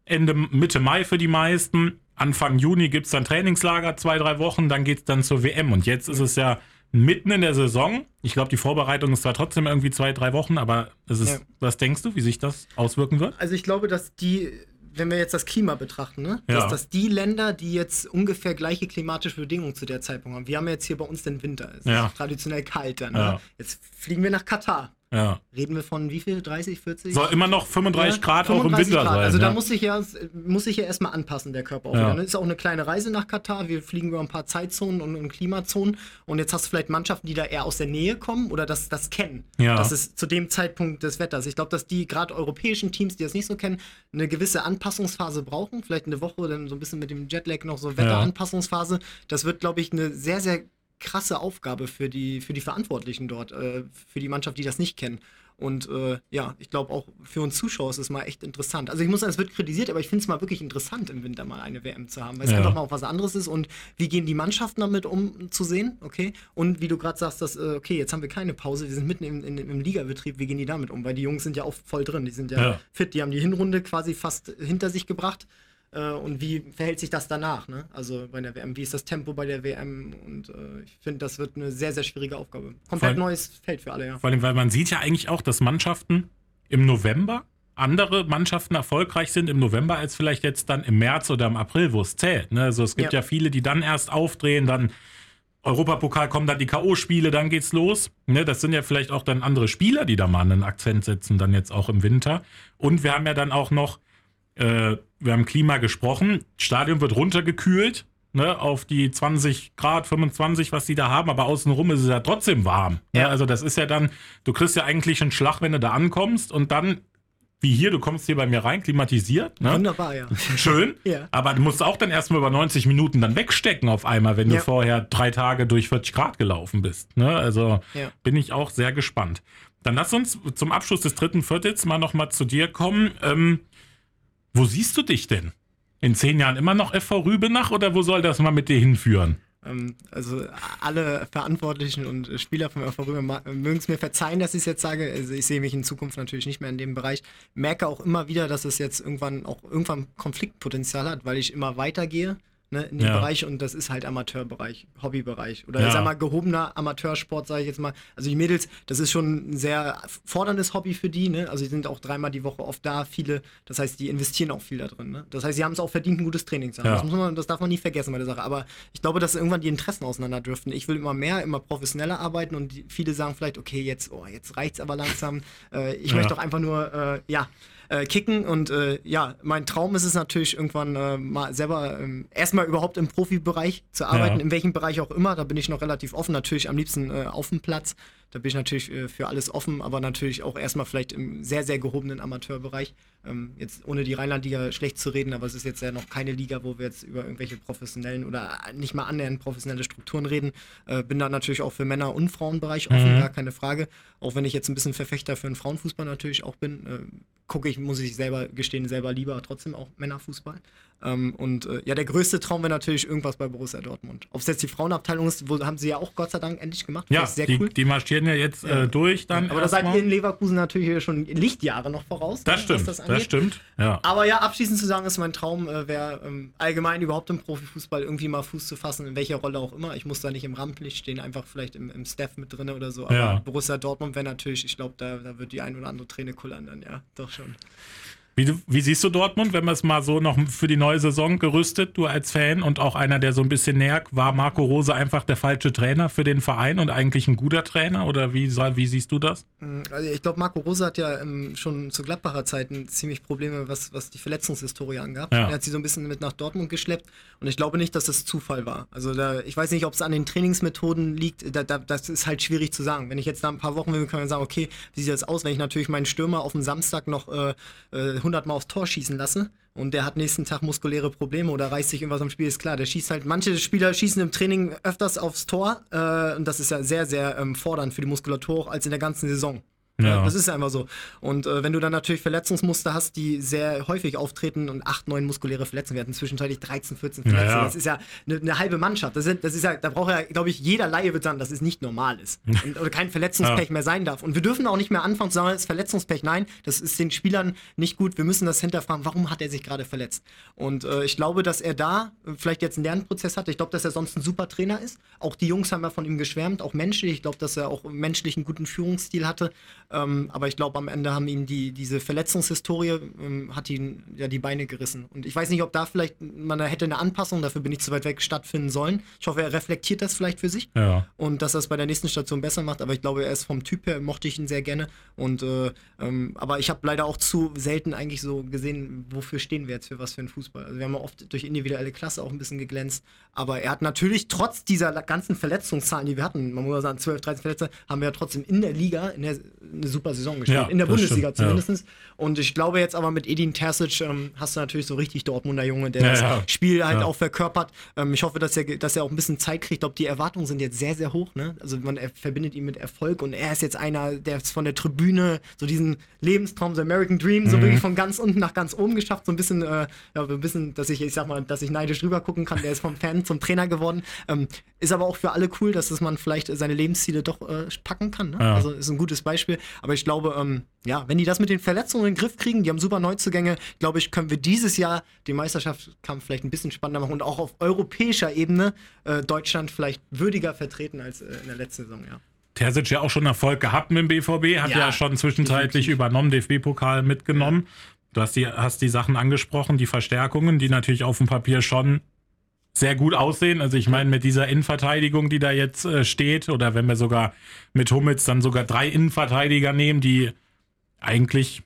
Ende Mitte Mai für die meisten. Anfang Juni gibt es dann Trainingslager, zwei, drei Wochen, dann geht es dann zur WM. Und jetzt ist es ja mitten in der Saison. Ich glaube, die Vorbereitung ist zwar trotzdem irgendwie zwei, drei Wochen, aber es ist, ja. was denkst du, wie sich das auswirken wird? Also ich glaube, dass die, wenn wir jetzt das Klima betrachten, ne? Ja. dass, dass die Länder, die jetzt ungefähr gleiche klimatische Bedingungen zu der Zeitpunkt haben, wir haben jetzt hier bei uns den Winter, es ja. ist traditionell kalt dann. Ne? Jetzt fliegen wir nach Katar. Ja. Reden wir von wie viel? 30, 40? Soll immer noch 35 ja, Grad 35 auch im Winter Grad. sein. Also ja. da muss sich ja, muss sich ja erstmal anpassen, der Körper auch ja. wieder. Ne? Ist auch eine kleine Reise nach Katar. Wir fliegen über ein paar Zeitzonen und, und, Klimazonen. Und jetzt hast du vielleicht Mannschaften, die da eher aus der Nähe kommen oder das, das kennen. Ja. Das ist zu dem Zeitpunkt des Wetters. Ich glaube, dass die gerade europäischen Teams, die das nicht so kennen, eine gewisse Anpassungsphase brauchen. Vielleicht eine Woche, dann so ein bisschen mit dem Jetlag noch so Wetteranpassungsphase. Das wird, glaube ich, eine sehr, sehr krasse Aufgabe für die, für die Verantwortlichen dort, äh, für die Mannschaft, die das nicht kennen. Und äh, ja, ich glaube auch für uns Zuschauer ist es mal echt interessant. Also ich muss sagen, es wird kritisiert, aber ich finde es mal wirklich interessant, im Winter mal eine WM zu haben, weil es ja. einfach mal auch was anderes ist und wie gehen die Mannschaften damit um zu sehen, okay? Und wie du gerade sagst, dass, äh, okay, jetzt haben wir keine Pause, wir sind mitten im, in, im Ligabetrieb, wie gehen die damit um? Weil die Jungs sind ja auch voll drin, die sind ja, ja. fit, die haben die Hinrunde quasi fast hinter sich gebracht. Äh, und wie verhält sich das danach? Ne? Also bei der WM, wie ist das Tempo bei der WM? Und äh, ich finde, das wird eine sehr, sehr schwierige Aufgabe. Komplett allem, neues Feld für alle, ja. Vor allem, weil man sieht ja eigentlich auch, dass Mannschaften im November andere Mannschaften erfolgreich sind im November als vielleicht jetzt dann im März oder im April, wo es zählt. Ne? Also es gibt ja. ja viele, die dann erst aufdrehen, dann Europapokal kommen dann die K.O.-Spiele, dann geht's los. Ne, das sind ja vielleicht auch dann andere Spieler, die da mal einen Akzent setzen, dann jetzt auch im Winter. Und wir haben ja dann auch noch äh, wir haben Klima gesprochen, Stadion wird runtergekühlt, ne, auf die 20 Grad, 25, was die da haben, aber außenrum ist es ja trotzdem warm. Ne? Ja. Also das ist ja dann, du kriegst ja eigentlich einen Schlag, wenn du da ankommst und dann wie hier, du kommst hier bei mir rein, klimatisiert. Ne? Wunderbar, ja. Schön. ja. Aber du musst auch dann erstmal über 90 Minuten dann wegstecken auf einmal, wenn ja. du vorher drei Tage durch 40 Grad gelaufen bist. Ne? Also ja. bin ich auch sehr gespannt. Dann lass uns zum Abschluss des dritten Viertels mal nochmal zu dir kommen. Ähm, wo siehst du dich denn? In zehn Jahren immer noch FV Rübenach oder wo soll das mal mit dir hinführen? Ähm, also alle Verantwortlichen und Spieler vom FV Rübenach mögen es mir verzeihen, dass ich es jetzt sage. Also ich sehe mich in Zukunft natürlich nicht mehr in dem Bereich. Merke auch immer wieder, dass es jetzt irgendwann auch irgendwann Konfliktpotenzial hat, weil ich immer weitergehe ne, in dem ja. Bereich und das ist halt Amateurbereich, Hobbybereich oder ja. ich sag mal gehobener Amateursport, sage ich jetzt mal. Also die Mädels, das ist schon ein sehr forderndes Hobby für die, ne? Also die sind auch dreimal die Woche oft da, viele, das heißt, die investieren auch viel da drin, ne? Das heißt, sie haben es auch verdient, ein gutes Training zu haben. Ja. Das, man, das darf man nie vergessen bei der Sache. Aber ich glaube, dass irgendwann die Interessen auseinanderdriften. Ich will immer mehr, immer professioneller arbeiten und die, viele sagen vielleicht, okay, jetzt, oh, jetzt reicht's aber langsam. Äh, ich möchte doch einfach nur, äh, ja, äh, kicken. Und äh, ja, mein Traum ist es natürlich irgendwann äh, mal selber ähm, erstmal überhaupt im Profibereich zu arbeiten, Ja. in welchem Bereich auch immer. Da bin ich noch relativ offen. Natürlich am liebsten äh, auf dem Platz. Da bin ich natürlich äh, für alles offen, aber natürlich auch erstmal vielleicht im sehr, sehr gehobenen Amateurbereich. Ähm, jetzt ohne die Rheinland-Liga schlecht zu reden, aber es ist jetzt ja noch keine Liga, wo wir jetzt über irgendwelche professionellen oder nicht mal annähernd professionelle Strukturen reden. Äh, bin da natürlich auch für Männer- und Frauenbereich offen, Mhm. gar keine Frage. Auch wenn ich jetzt ein bisschen Verfechter für den Frauenfußball natürlich auch bin, gucke ich, muss ich selber gestehen, selber lieber trotzdem auch Männerfußball. Ähm, und äh, ja, der größte Traum wäre natürlich irgendwas bei Borussia Dortmund. Ob es jetzt die Frauenabteilung ist, wo haben sie ja auch Gott sei Dank endlich gemacht. Ja, Das sehr die, cool. die marschieren ja jetzt Ja. Äh, durch dann. Aber da seid ihr in Leverkusen natürlich schon Lichtjahre noch voraus. Das ne, stimmt, das, angeht. stimmt. Ja. Aber ja, abschließend zu sagen, ist mein Traum, äh, wäre ähm, allgemein überhaupt im Profifußball irgendwie mal Fuß zu fassen, in welcher Rolle auch immer. Ich muss da nicht im Rampenlicht stehen, einfach vielleicht im, im Staff mit drin oder so. Aber Ja. Borussia Dortmund wäre natürlich, ich glaube, da, da wird die ein oder andere Träne kullern dann, ja, doch schon. Wie, wie siehst du Dortmund, wenn wir es mal so noch für die neue Saison gerüstet, du als Fan und auch einer, der so ein bisschen näher, war Marco Rose einfach der falsche Trainer für den Verein und eigentlich ein guter Trainer oder wie, wie siehst du das? Also ich glaube, Marco Rose hat ja ähm, schon zu Gladbacher Zeiten ziemlich Probleme, was, was die Verletzungshistorie angab. Ja. Er hat sie so ein bisschen mit nach Dortmund geschleppt und ich glaube nicht, dass das Zufall war. Also da, ich weiß nicht, ob es an den Trainingsmethoden liegt, da, da, das ist halt schwierig zu sagen. Wenn ich jetzt da ein paar Wochen will, kann man sagen, okay, wie sieht das aus, wenn ich natürlich meinen Stürmer auf dem Samstag noch äh, äh, 100 Mal aufs Tor schießen lasse und der hat nächsten Tag muskuläre Probleme oder reißt sich irgendwas am Spiel, ist klar. Der schießt halt, manche Spieler schießen im Training öfters aufs Tor äh, und das ist ja sehr, sehr ähm, fordernd für die Muskulatur auch als in der ganzen Saison. Ja. Das ist einfach so. Und äh, wenn du dann natürlich Verletzungsmuster hast, die sehr häufig auftreten und 8, 9 muskuläre Verletzungen, wir hatten zwischenzeitlich 13, 14 Verletzungen. Ja, ja. Das ist ja eine, eine halbe Mannschaft. Das, sind, das ist ja, da braucht ja, glaube ich, jeder Laie wird sagen, dass es nicht normal ist. Und, oder kein Verletzungspech mehr sein darf. Und wir dürfen auch nicht mehr anfangen zu sagen, es ist Verletzungspech. Nein, das ist den Spielern nicht gut. Wir müssen das hinterfragen, warum hat er sich gerade verletzt? Und äh, ich glaube, dass er da vielleicht jetzt einen Lernprozess hatte. Ich glaube, dass er sonst ein super Trainer ist. Auch die Jungs haben ja von ihm geschwärmt, auch menschlich. Ich glaube, dass er auch menschlich einen guten Führungsstil hatte. Ähm, aber ich glaube, am Ende haben ihm die, diese Verletzungshistorie ähm, hat ihn ja die Beine gerissen. Und ich weiß nicht, ob da vielleicht man da hätte eine Anpassung, dafür bin ich zu weit weg, stattfinden sollen. Ich hoffe, er reflektiert das vielleicht für sich Ja. und dass er es bei der nächsten Station besser macht. Aber ich glaube, er ist vom Typ her, mochte ich ihn sehr gerne. Und äh, ähm, aber ich habe leider auch zu selten eigentlich so gesehen, wofür stehen wir jetzt für was für einen Fußball. Also wir haben ja oft durch individuelle Klasse auch ein bisschen geglänzt. Aber er hat natürlich trotz dieser ganzen Verletzungszahlen, die wir hatten, man muss sagen, 12, 13 Verletzte, haben wir ja trotzdem in der Liga in der, eine super Saison gespielt. Ja, in der Bundesliga stimmt, ja. zumindest. Und ich glaube jetzt aber mit Edin Terzic ähm, hast du natürlich so richtig Dortmunder Junge, der Ja, das ja. Spiel halt Ja. auch verkörpert. Ähm, ich hoffe, dass er, dass er auch ein bisschen Zeit kriegt. Ich glaube, die Erwartungen sind jetzt sehr, sehr hoch. Ne? Also man er verbindet ihn mit Erfolg und er ist jetzt einer, der es von der Tribüne so diesen Lebenstraum, so American Dream, so Mhm. wirklich von ganz unten nach ganz oben geschafft. So ein bisschen, äh, ja, ein bisschen, dass ich, ich sag mal, dass ich neidisch rüber gucken kann. Der ist vom Fan zum Trainer geworden. Ähm, ist aber auch für alle cool, dass man vielleicht seine Lebensziele doch äh, packen kann. Ne? Ja. Also ist ein gutes Beispiel. Aber ich glaube, ähm, ja, wenn die das mit den Verletzungen in den Griff kriegen, die haben super Neuzugänge, glaube ich, können wir dieses Jahr den Meisterschaftskampf vielleicht ein bisschen spannender machen und auch auf europäischer Ebene äh, Deutschland vielleicht würdiger vertreten als äh, in der letzten Saison, ja. Terzic ja auch schon Erfolg gehabt mit dem BVB, hat ja, Ja, schon zwischenzeitlich definitiv. übernommen, DFB-Pokal mitgenommen. Du hast die, hast die Sachen angesprochen, die Verstärkungen, die natürlich auf dem Papier schon sehr gut aussehen. Also ich meine, mit dieser Innenverteidigung, die da jetzt äh, steht, oder wenn wir sogar mit Hummels dann sogar drei Innenverteidiger nehmen, die eigentlich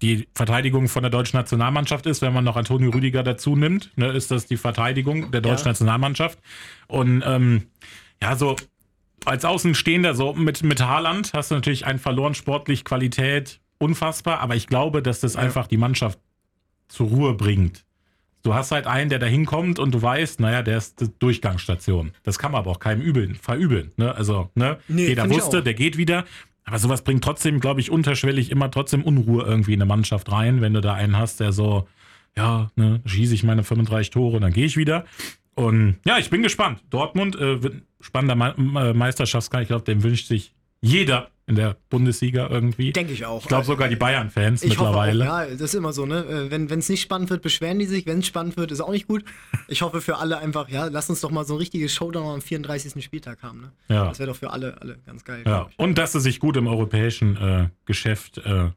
die Verteidigung von der deutschen Nationalmannschaft ist, wenn man noch Antonio Rüdiger dazu nimmt, ne, ist das die Verteidigung der deutschen Ja. Nationalmannschaft. Und ähm, ja, so als Außenstehender, so mit, mit Haaland, hast du natürlich einen verloren, sportlich Qualität, unfassbar, aber ich glaube, dass das einfach die Mannschaft zur Ruhe bringt. Du hast halt einen, der da hinkommt und du weißt, naja, der ist die Durchgangsstation. Das kann man aber auch keinem übeln, verübeln. Ne? Also, ne? Nee, Jeder wusste, der geht wieder. Aber sowas bringt trotzdem, glaube ich, unterschwellig immer trotzdem Unruhe irgendwie in eine Mannschaft rein, wenn du da einen hast, der so, ja, ne, schieße ich meine 35 Tore, dann gehe ich wieder. Und ja, ich bin gespannt. Dortmund äh, spannender Me äh, Meisterschaftskampf. Ich glaube, den wünscht sich jeder in der Bundesliga irgendwie. Denke ich auch. Ich glaube sogar die Bayern-Fans Ich mittlerweile. auch, ja, das ist immer so, ne? Äh, Wenn es nicht spannend wird, beschweren die sich. Wenn es spannend wird, ist auch nicht gut. Ich hoffe für alle einfach, ja, lass uns doch mal so ein richtiges Showdown am 34. Spieltag haben, ne? Ja. Das wäre doch für alle, alle ganz geil. Ja, und dass sie sich gut im europäischen äh, Geschäft äh,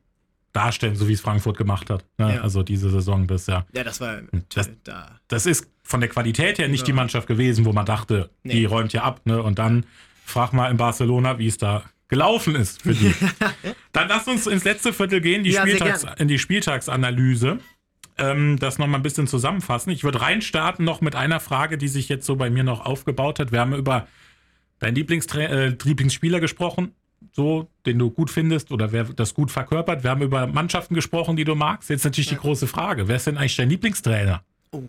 darstellen, so wie es Frankfurt gemacht hat. Ne? Ja. Also diese Saison, das ja, ja, das war Das- äh, da. das ist von der Qualität her nicht Ja. die Mannschaft gewesen, wo man dachte, Nee. die räumt ja ab. Ne? Und dann frag mal in Barcelona, wie es da gelaufen ist für die. dann lass uns ins letzte Viertel gehen, die Ja, Spieltags, in die Spieltagsanalyse. ähm, das nochmal ein bisschen zusammenfassen. Ich würde reinstarten noch mit einer Frage, die sich jetzt so bei mir noch aufgebaut hat. Wir haben über deinen Lieblingstra äh, Lieblingsspieler gesprochen, so, den du gut findest oder wer das gut verkörpert. Wir haben über Mannschaften gesprochen, die du magst. Jetzt natürlich die große Frage: Wer ist denn eigentlich dein Lieblingstrainer? Oh.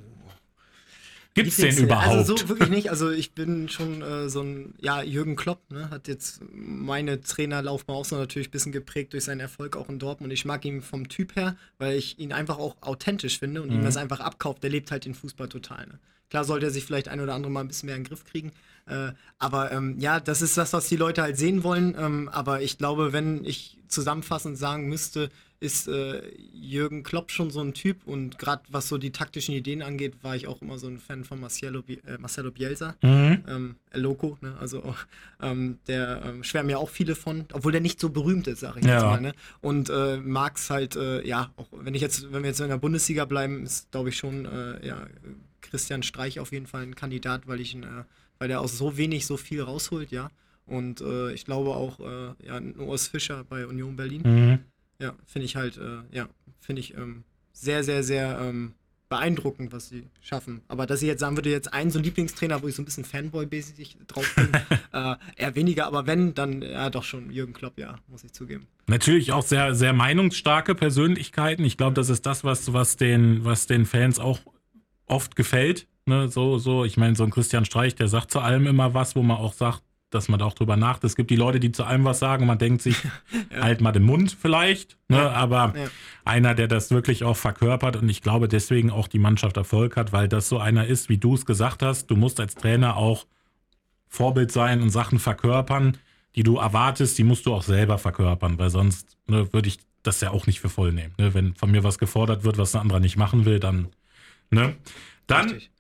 Gibt es den überhaupt? Also so wirklich nicht. Also ich bin schon äh, so ein, ja, Jürgen Klopp, ne, hat jetzt meine Trainerlaufbahn auch so natürlich ein bisschen geprägt durch seinen Erfolg auch in Dortmund. Ich mag ihn vom Typ her, weil ich ihn einfach auch authentisch finde und mhm. ihm das einfach abkauft. Der lebt halt den Fußball total. Ne? Klar sollte er sich vielleicht ein oder andere mal ein bisschen mehr in den Griff kriegen. Äh, aber ähm, ja, das ist das, was die Leute halt sehen wollen. Ähm, aber ich glaube, wenn ich zusammenfassend sagen müsste, ist äh, Jürgen Klopp schon so ein Typ und gerade was so die taktischen Ideen angeht, war ich auch immer so ein Fan von Marcelo, äh, Marcelo Bielsa, mhm. ähm, El Loco, ne? also ähm, der ähm, schwärmen ja auch viele von, obwohl der nicht so berühmt ist, sag ich ja. jetzt mal. Ne? Und äh, Marx halt, äh, ja, auch wenn ich jetzt, wenn wir jetzt in der Bundesliga bleiben, ist glaube ich schon, äh, ja, Christian Streich auf jeden Fall ein Kandidat, weil ich ihn, äh, weil der aus so wenig so viel rausholt, ja. Und äh, ich glaube auch, äh, ja, Urs Fischer bei Union Berlin. Mhm. Ja, finde ich halt, äh, ja, finde ich ähm, sehr, sehr, sehr ähm, beeindruckend, was sie schaffen. Aber dass ich jetzt sagen würde, jetzt einen so Lieblingstrainer, wo ich so ein bisschen Fanboy-mäßig drauf bin, äh, eher weniger, aber wenn, dann ja doch schon Jürgen Klopp, ja, muss ich zugeben. Natürlich auch sehr, sehr meinungsstarke Persönlichkeiten. Ich glaube, das ist das, was, was, den, was den Fans auch oft gefällt. Ne? So, so, ich meine, so ein Christian Streich, der sagt zu allem immer was, wo man auch sagt, dass man da auch drüber nachdenkt. Es gibt die Leute, die zu allem was sagen und man denkt sich, ja. halt mal den Mund vielleicht. Ne? Ja. Aber ja. einer, der das wirklich auch verkörpert und ich glaube deswegen auch die Mannschaft Erfolg hat, weil das so einer ist, wie du es gesagt hast. Du musst als Trainer auch Vorbild sein und Sachen verkörpern, die du erwartest, die musst du auch selber verkörpern, weil sonst ne, würde ich das ja auch nicht für voll nehmen. Ne? Wenn von mir was gefordert wird, was ein anderer nicht machen will, dann. Ne? Dann Richtig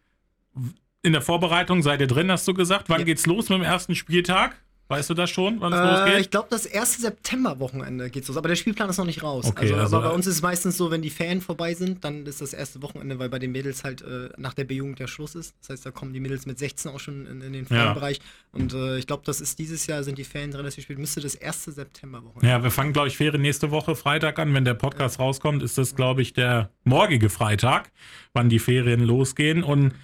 in der Vorbereitung seid ihr drin, hast du gesagt. Wann ja. geht's los mit dem ersten Spieltag? Weißt du das schon, wann es äh, losgeht? Ich glaube, das erste September-Wochenende geht's los. Aber der Spielplan ist noch nicht raus. Okay, also, also, aber bei uns ist es meistens so, wenn die Ferien vorbei sind, dann ist das erste Wochenende, weil bei den Mädels halt äh, nach der B-Jugend der Schluss ist. Das heißt, da kommen die Mädels mit 16 auch schon in, in den Ferienbereich. Ja. Und äh, ich glaube, das ist dieses Jahr, sind die Ferien drin, dass wir spielen. Müsste das erste September-Wochenende. Ja, wir fangen, glaube ich, Ferien nächste Woche Freitag an. Wenn der Podcast ja. rauskommt, ist das, glaube ich, der morgige Freitag, wann die Ferien losgehen. Und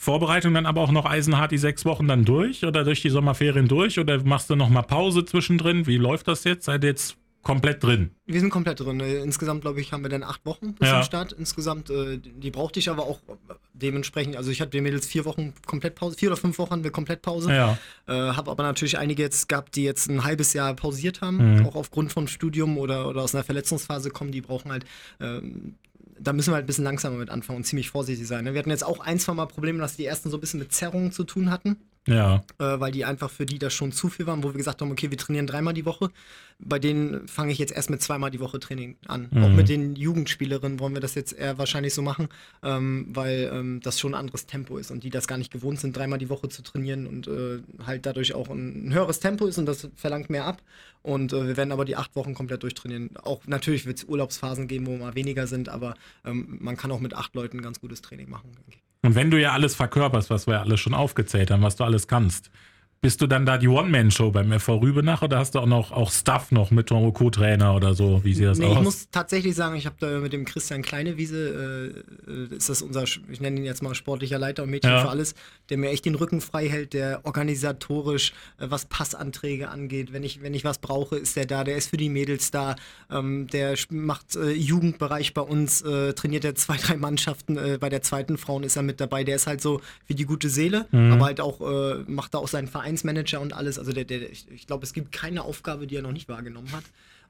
Vorbereitung dann aber auch noch eisenhart die sechs Wochen dann durch oder durch die Sommerferien durch oder machst du noch mal Pause zwischendrin? Wie läuft das jetzt? Seid ihr jetzt komplett drin? Wir sind komplett drin. Äh, insgesamt, glaube ich, haben wir dann acht Wochen bis ja. zum Start. Insgesamt, äh, die brauchte ich aber auch dementsprechend. Also ich hatte den Mädels vier Wochen komplett Pause, vier oder fünf Wochen haben wir komplett Pause. Ja. Äh, habe aber natürlich einige jetzt gehabt, die jetzt ein halbes Jahr pausiert haben, mhm. auch aufgrund von Studium oder, oder aus einer Verletzungsphase kommen. Die brauchen halt ähm, da müssen wir halt ein bisschen langsamer mit anfangen und ziemlich vorsichtig sein. Ne? Wir hatten jetzt auch ein, zwei Mal Probleme, dass die ersten so ein bisschen mit Zerrungen zu tun hatten. Ja. Äh, weil die einfach für die das schon zu viel waren, wo wir gesagt haben, okay, wir trainieren dreimal die Woche. Bei denen fange ich jetzt erst mit zweimal die Woche Training an. Mhm. Auch mit den Jugendspielerinnen wollen wir das jetzt eher wahrscheinlich so machen, ähm, weil ähm, das schon ein anderes Tempo ist und die das gar nicht gewohnt sind, dreimal die Woche zu trainieren und äh, halt dadurch auch ein, ein, höheres Tempo ist und das verlangt mehr ab. Und äh, wir werden aber die acht Wochen komplett durchtrainieren. Auch natürlich wird es Urlaubsphasen geben, wo mal weniger sind, aber ähm, man kann auch mit acht Leuten ein ganz gutes Training machen, denke ich. Und wenn du ja alles verkörperst, was wir ja alles schon aufgezählt haben, was du alles kannst, bist du dann da die One-Man-Show beim FV Rübenach oder hast du auch noch auch Stuff noch mit Co-Trainer oder so? Wie sieht das nee, aus? Ich muss tatsächlich sagen, ich habe da mit dem Christian Kleinewiese, äh, ist das unser, ich nenne ihn jetzt mal sportlicher Leiter und Mädchen ja. für alles, der mir echt den Rücken frei hält, der organisatorisch, äh, was Passanträge angeht, wenn ich, wenn ich was brauche, ist der da, der ist für die Mädels da, ähm, der macht äh, Jugendbereich bei uns, äh, trainiert er zwei, drei Mannschaften, äh, bei der zweiten Frauen ist er mit dabei, der ist halt so wie die gute Seele, mhm. aber halt auch, äh, macht da auch seinen Verein Vereinsmanager und alles. Also der, der, ich, ich glaube, es gibt keine Aufgabe, die er noch nicht wahrgenommen hat.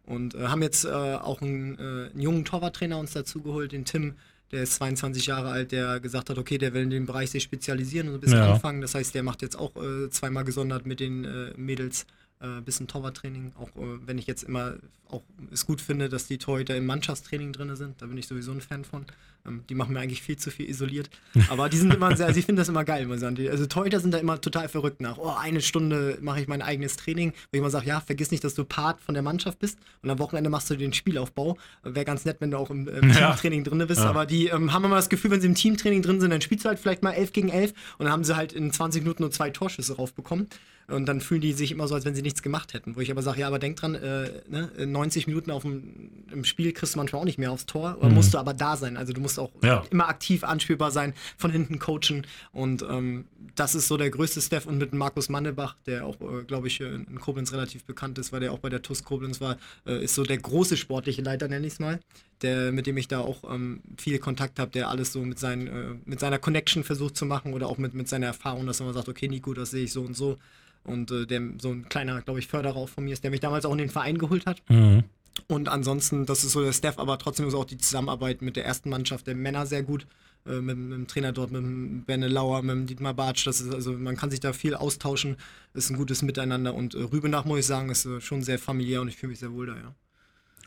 Und äh, haben jetzt äh, auch einen, äh, einen jungen Torwarttrainer uns dazu geholt, den Tim, der ist 22 Jahre alt, der gesagt hat, okay, der will in dem Bereich sich spezialisieren und ein bisschen ja. anfangen. Das heißt, der macht jetzt auch äh, zweimal gesondert mit den äh, Mädels äh, bisschen Torwarttraining, auch wenn ich jetzt immer auch es gut finde, dass die Torhüter im Mannschaftstraining drin sind. Da bin ich sowieso ein Fan von. Ähm, die machen mir eigentlich viel zu viel isoliert. Aber die sind immer sehr, also ich finde das immer geil, muss ich sagen. Also Torhüter sind da immer total verrückt nach. Oh, eine Stunde mache ich mein eigenes Training, wo ich immer sage, ja, vergiss nicht, dass du Part von der Mannschaft bist und am Wochenende machst du den Spielaufbau. Wäre ganz nett, wenn du auch im, im ja. Teamtraining drin bist. Ja. Aber die ähm, haben immer das Gefühl, wenn sie im Teamtraining drin sind, dann spielst du halt vielleicht mal 11 gegen 11 und dann haben sie halt in 20 Minuten nur zwei Torschüsse raufbekommen. Und dann fühlen die sich immer so, als wenn sie nichts gemacht hätten. Wo ich aber sage, ja, aber denk dran, äh, ne, 90 Minuten auf dem, im Spiel kriegst du manchmal auch nicht mehr aufs Tor, mhm. musst du aber da sein. Also du musst auch Ja. immer aktiv anspielbar sein, von hinten coachen. Und ähm, das ist so der größte Step. Und mit Markus Mannebach, der auch, äh, glaube ich, äh, in Koblenz relativ bekannt ist, weil der auch bei der TUS Koblenz war, äh, ist so der große sportliche Leiter, nenne ich es mal. Der, mit dem ich da auch ähm, viel Kontakt habe, der alles so mit, seinen, äh, mit seiner Connection versucht zu machen oder auch mit, mit seiner Erfahrung, dass man sagt, okay, Nico, das sehe ich so und so. Und äh, der so ein kleiner, glaube ich, Förderer auch von mir ist, der mich damals auch in den Verein geholt hat. Mhm. Und ansonsten, das ist so der Staff, aber trotzdem ist auch die Zusammenarbeit mit der ersten Mannschaft der Männer sehr gut. Äh, mit, mit dem Trainer dort, mit dem Benne Lauer, mit dem Dietmar Bartsch. Das ist, also man kann sich da viel austauschen, ist ein gutes Miteinander. Und äh, Rübenach, muss ich sagen, ist äh, schon sehr familiär und ich fühle mich sehr wohl da, ja.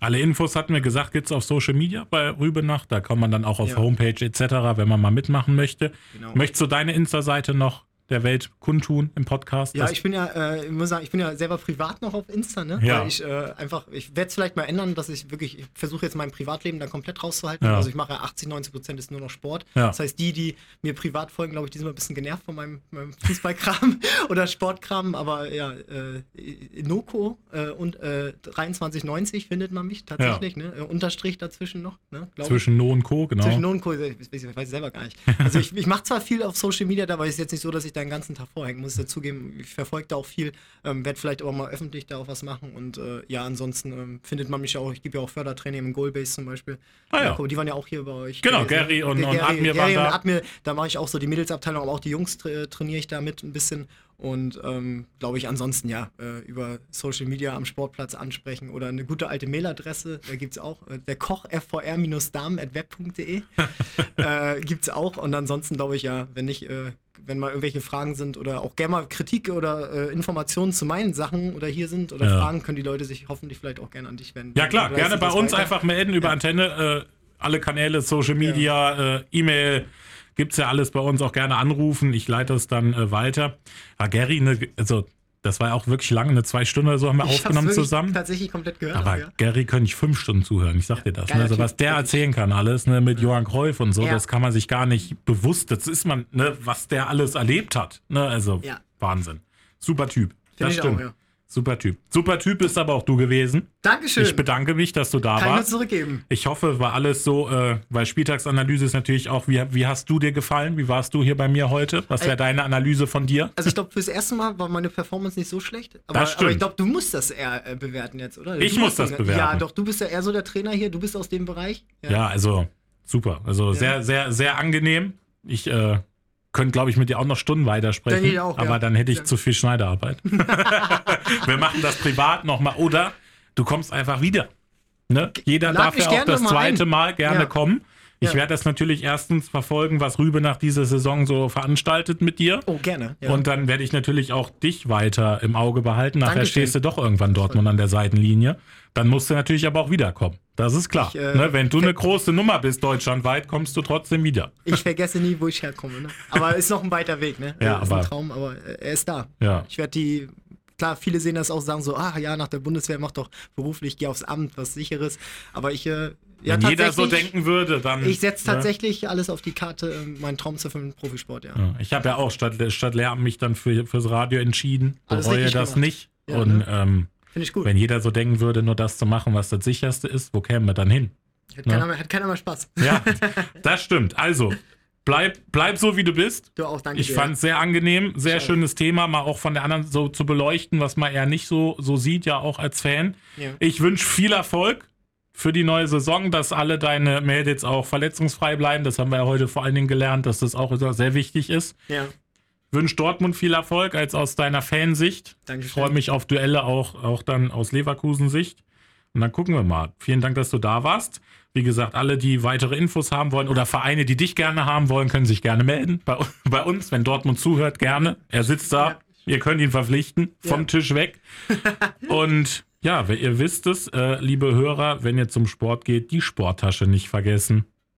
Alle Infos hatten wir gesagt, gibt es auf Social Media bei Rübenach. Da kann man dann auch auf Ja. Homepage etc., wenn man mal mitmachen möchte. Genau. Möchtest du deine Insta-Seite noch der Welt kundtun im Podcast? Ja, ich bin ja, äh, ich muss sagen, ich bin ja selber privat noch auf Insta, ne? Ja. Weil ich äh, einfach, ich werde es vielleicht mal ändern, dass ich wirklich, ich versuche jetzt mein Privatleben da komplett rauszuhalten. Ja. Also ich mache ja 80, 90 Prozent ist nur noch Sport. Ja. Das heißt, die, die mir privat folgen, glaube ich, die sind immer ein bisschen genervt von meinem, meinem Fußballkram oder Sportkram. Aber ja, äh, Noko äh, und äh, 2390 findet man mich tatsächlich, ne? Äh, Unterstrich dazwischen noch, ne? Glaub ich. Zwischen No und Co., genau. Zwischen Not und Co. Ich weiß, ich weiß selber gar nicht. Also ich, ich mache zwar viel auf Social Media, da, aber es ist jetzt nicht so, dass ich da den ganzen Tag vorhänge, muss ich dazugeben. Ich verfolge da auch viel, ähm, werde vielleicht aber mal öffentlich da auch was machen und äh, ja, ansonsten ähm, findet man mich auch, ich gebe ja auch Fördertraining im Goalbase zum Beispiel. Ah ja. Äh, die waren ja auch hier bei euch. Genau, gewesen. Gary und- und Admir waren da. Admir, da mache ich auch so die Mädelsabteilung, aber auch die Jungs tra trainiere ich da mit ein bisschen und ähm, glaube ich ansonsten ja, äh, über Social Media am Sportplatz ansprechen oder eine gute alte Mailadresse, da gibt es auch, äh, der Koch fvr-damen.web.de äh, gibt es auch und ansonsten glaube ich ja, wenn nicht, äh, wenn mal irgendwelche Fragen sind oder auch gerne mal Kritik oder äh, Informationen zu meinen Sachen oder hier sind oder Ja. Fragen, können die Leute sich hoffentlich vielleicht auch gerne an dich wenden. Ja klar, gerne bei uns weiter? einfach melden über Ja. Antenne. Äh, alle Kanäle, Social Media, äh, E-Mail, gibt's ja alles bei uns. Auch gerne anrufen. Ich leite es dann äh, weiter. Ja, Gary, ne, also das war ja auch wirklich lange, eine zwei Stunden oder so haben wir Ich aufgenommen zusammen. Tatsächlich komplett gehört. Aber ja. Gary könnte ich fünf Stunden zuhören, ich sag dir das. Ne? Also was der erzählen kann alles, ne, mit Johann Cruyff und so, Ja. das kann man sich gar nicht bewusst, das ist man, ne, was der alles erlebt hat. Ne? Also Ja. Wahnsinn. Super Typ. Find das stimmt. auch, ja. Super Typ. Super Typ bist aber auch du gewesen. Dankeschön. Ich bedanke mich, dass du da Kann ich warst. zurückgeben. Ich hoffe, war alles so, äh, weil Spieltagsanalyse ist natürlich auch, wie, wie hast du dir gefallen? Wie warst du hier bei mir heute? Was wäre Ey. deine Analyse von dir? Also ich glaube, fürs erste Mal war meine Performance nicht so schlecht. Aber, Das stimmt. aber ich glaube, du musst das eher äh, bewerten jetzt, oder? Ich du muss musst das bewerten. Ja, doch, du bist ja eher so der Trainer hier, du bist aus dem Bereich. Ja, also super. Also sehr, sehr, sehr angenehm. Ich äh, könnte, glaube ich, mit dir auch noch Stunden weitersprechen. Ich auch, ja. aber dann hätte ich Ja. zu viel Schneiderarbeit. Wir machen das privat nochmal. Oder du kommst einfach wieder. Ne? Jeder Lad darf ja auch das zweite ein. Mal gerne Ja. kommen. Ich Ja. werde das natürlich erstens verfolgen, was Rübe nach dieser Saison so veranstaltet mit dir. Oh, gerne. Ja. Und dann werde ich natürlich auch dich weiter im Auge behalten. Nachher Dankeschön. stehst du doch irgendwann Dortmund an der Seitenlinie. Dann musst du natürlich aber auch wiederkommen. Das ist klar. Ich, äh, ne? Wenn du eine große Nummer bist deutschlandweit, kommst du trotzdem wieder. ich vergesse nie, wo ich herkomme. Ne? Aber ist noch ein weiter Weg, ne? Ja, ist aber- ein Traum, aber äh, er ist da. Ja. Ich werde die. Klar, viele sehen das auch, sagen so, ah ja, nach der Bundeswehr mach doch beruflich, geh aufs Amt, was sicheres. Aber ich, äh, ja, Wenn jeder so denken würde, dann. Ich setze ne? tatsächlich alles auf die Karte, äh, meinen Traum zu erfüllen, Profisport, ja. Ja, Ich habe ja auch statt, statt Lehramt mich dann für, fürs Radio entschieden. Alles Bereue das gemacht. nicht. Ja, Und ne? ähm, Finde ich gut. wenn jeder so denken würde, nur das zu machen, was das sicherste ist, wo kämen wir dann hin? Hat keiner, mehr, hat keiner mehr Spaß. Ja, das stimmt. Also, bleib, bleib so, wie du bist. Du auch, danke Ich fand es sehr angenehm, sehr auch. schönes Thema, mal auch von der anderen so zu beleuchten, was man eher nicht so, so sieht, ja auch als Fan. Ja. Ich wünsche viel Erfolg für die neue Saison, dass alle deine Mädels auch verletzungsfrei bleiben. Das haben wir ja heute vor allen Dingen gelernt, dass das auch sehr wichtig ist. Ja, Wünsche Dortmund viel Erfolg als aus deiner Fansicht. danke Ich freue mich auf Duelle auch, auch dann aus Leverkusen-Sicht. Und dann gucken wir mal. Vielen Dank, dass du da warst. Wie gesagt, alle, die weitere Infos haben wollen oder Vereine, die dich gerne haben wollen, können sich gerne melden. Bei, bei uns, wenn Dortmund zuhört, gerne. Er sitzt da. Ja. Ihr könnt ihn verpflichten. Vom Ja. Tisch weg. Und ja, ihr wisst es, äh, liebe Hörer, wenn ihr zum Sport geht, die Sporttasche nicht vergessen.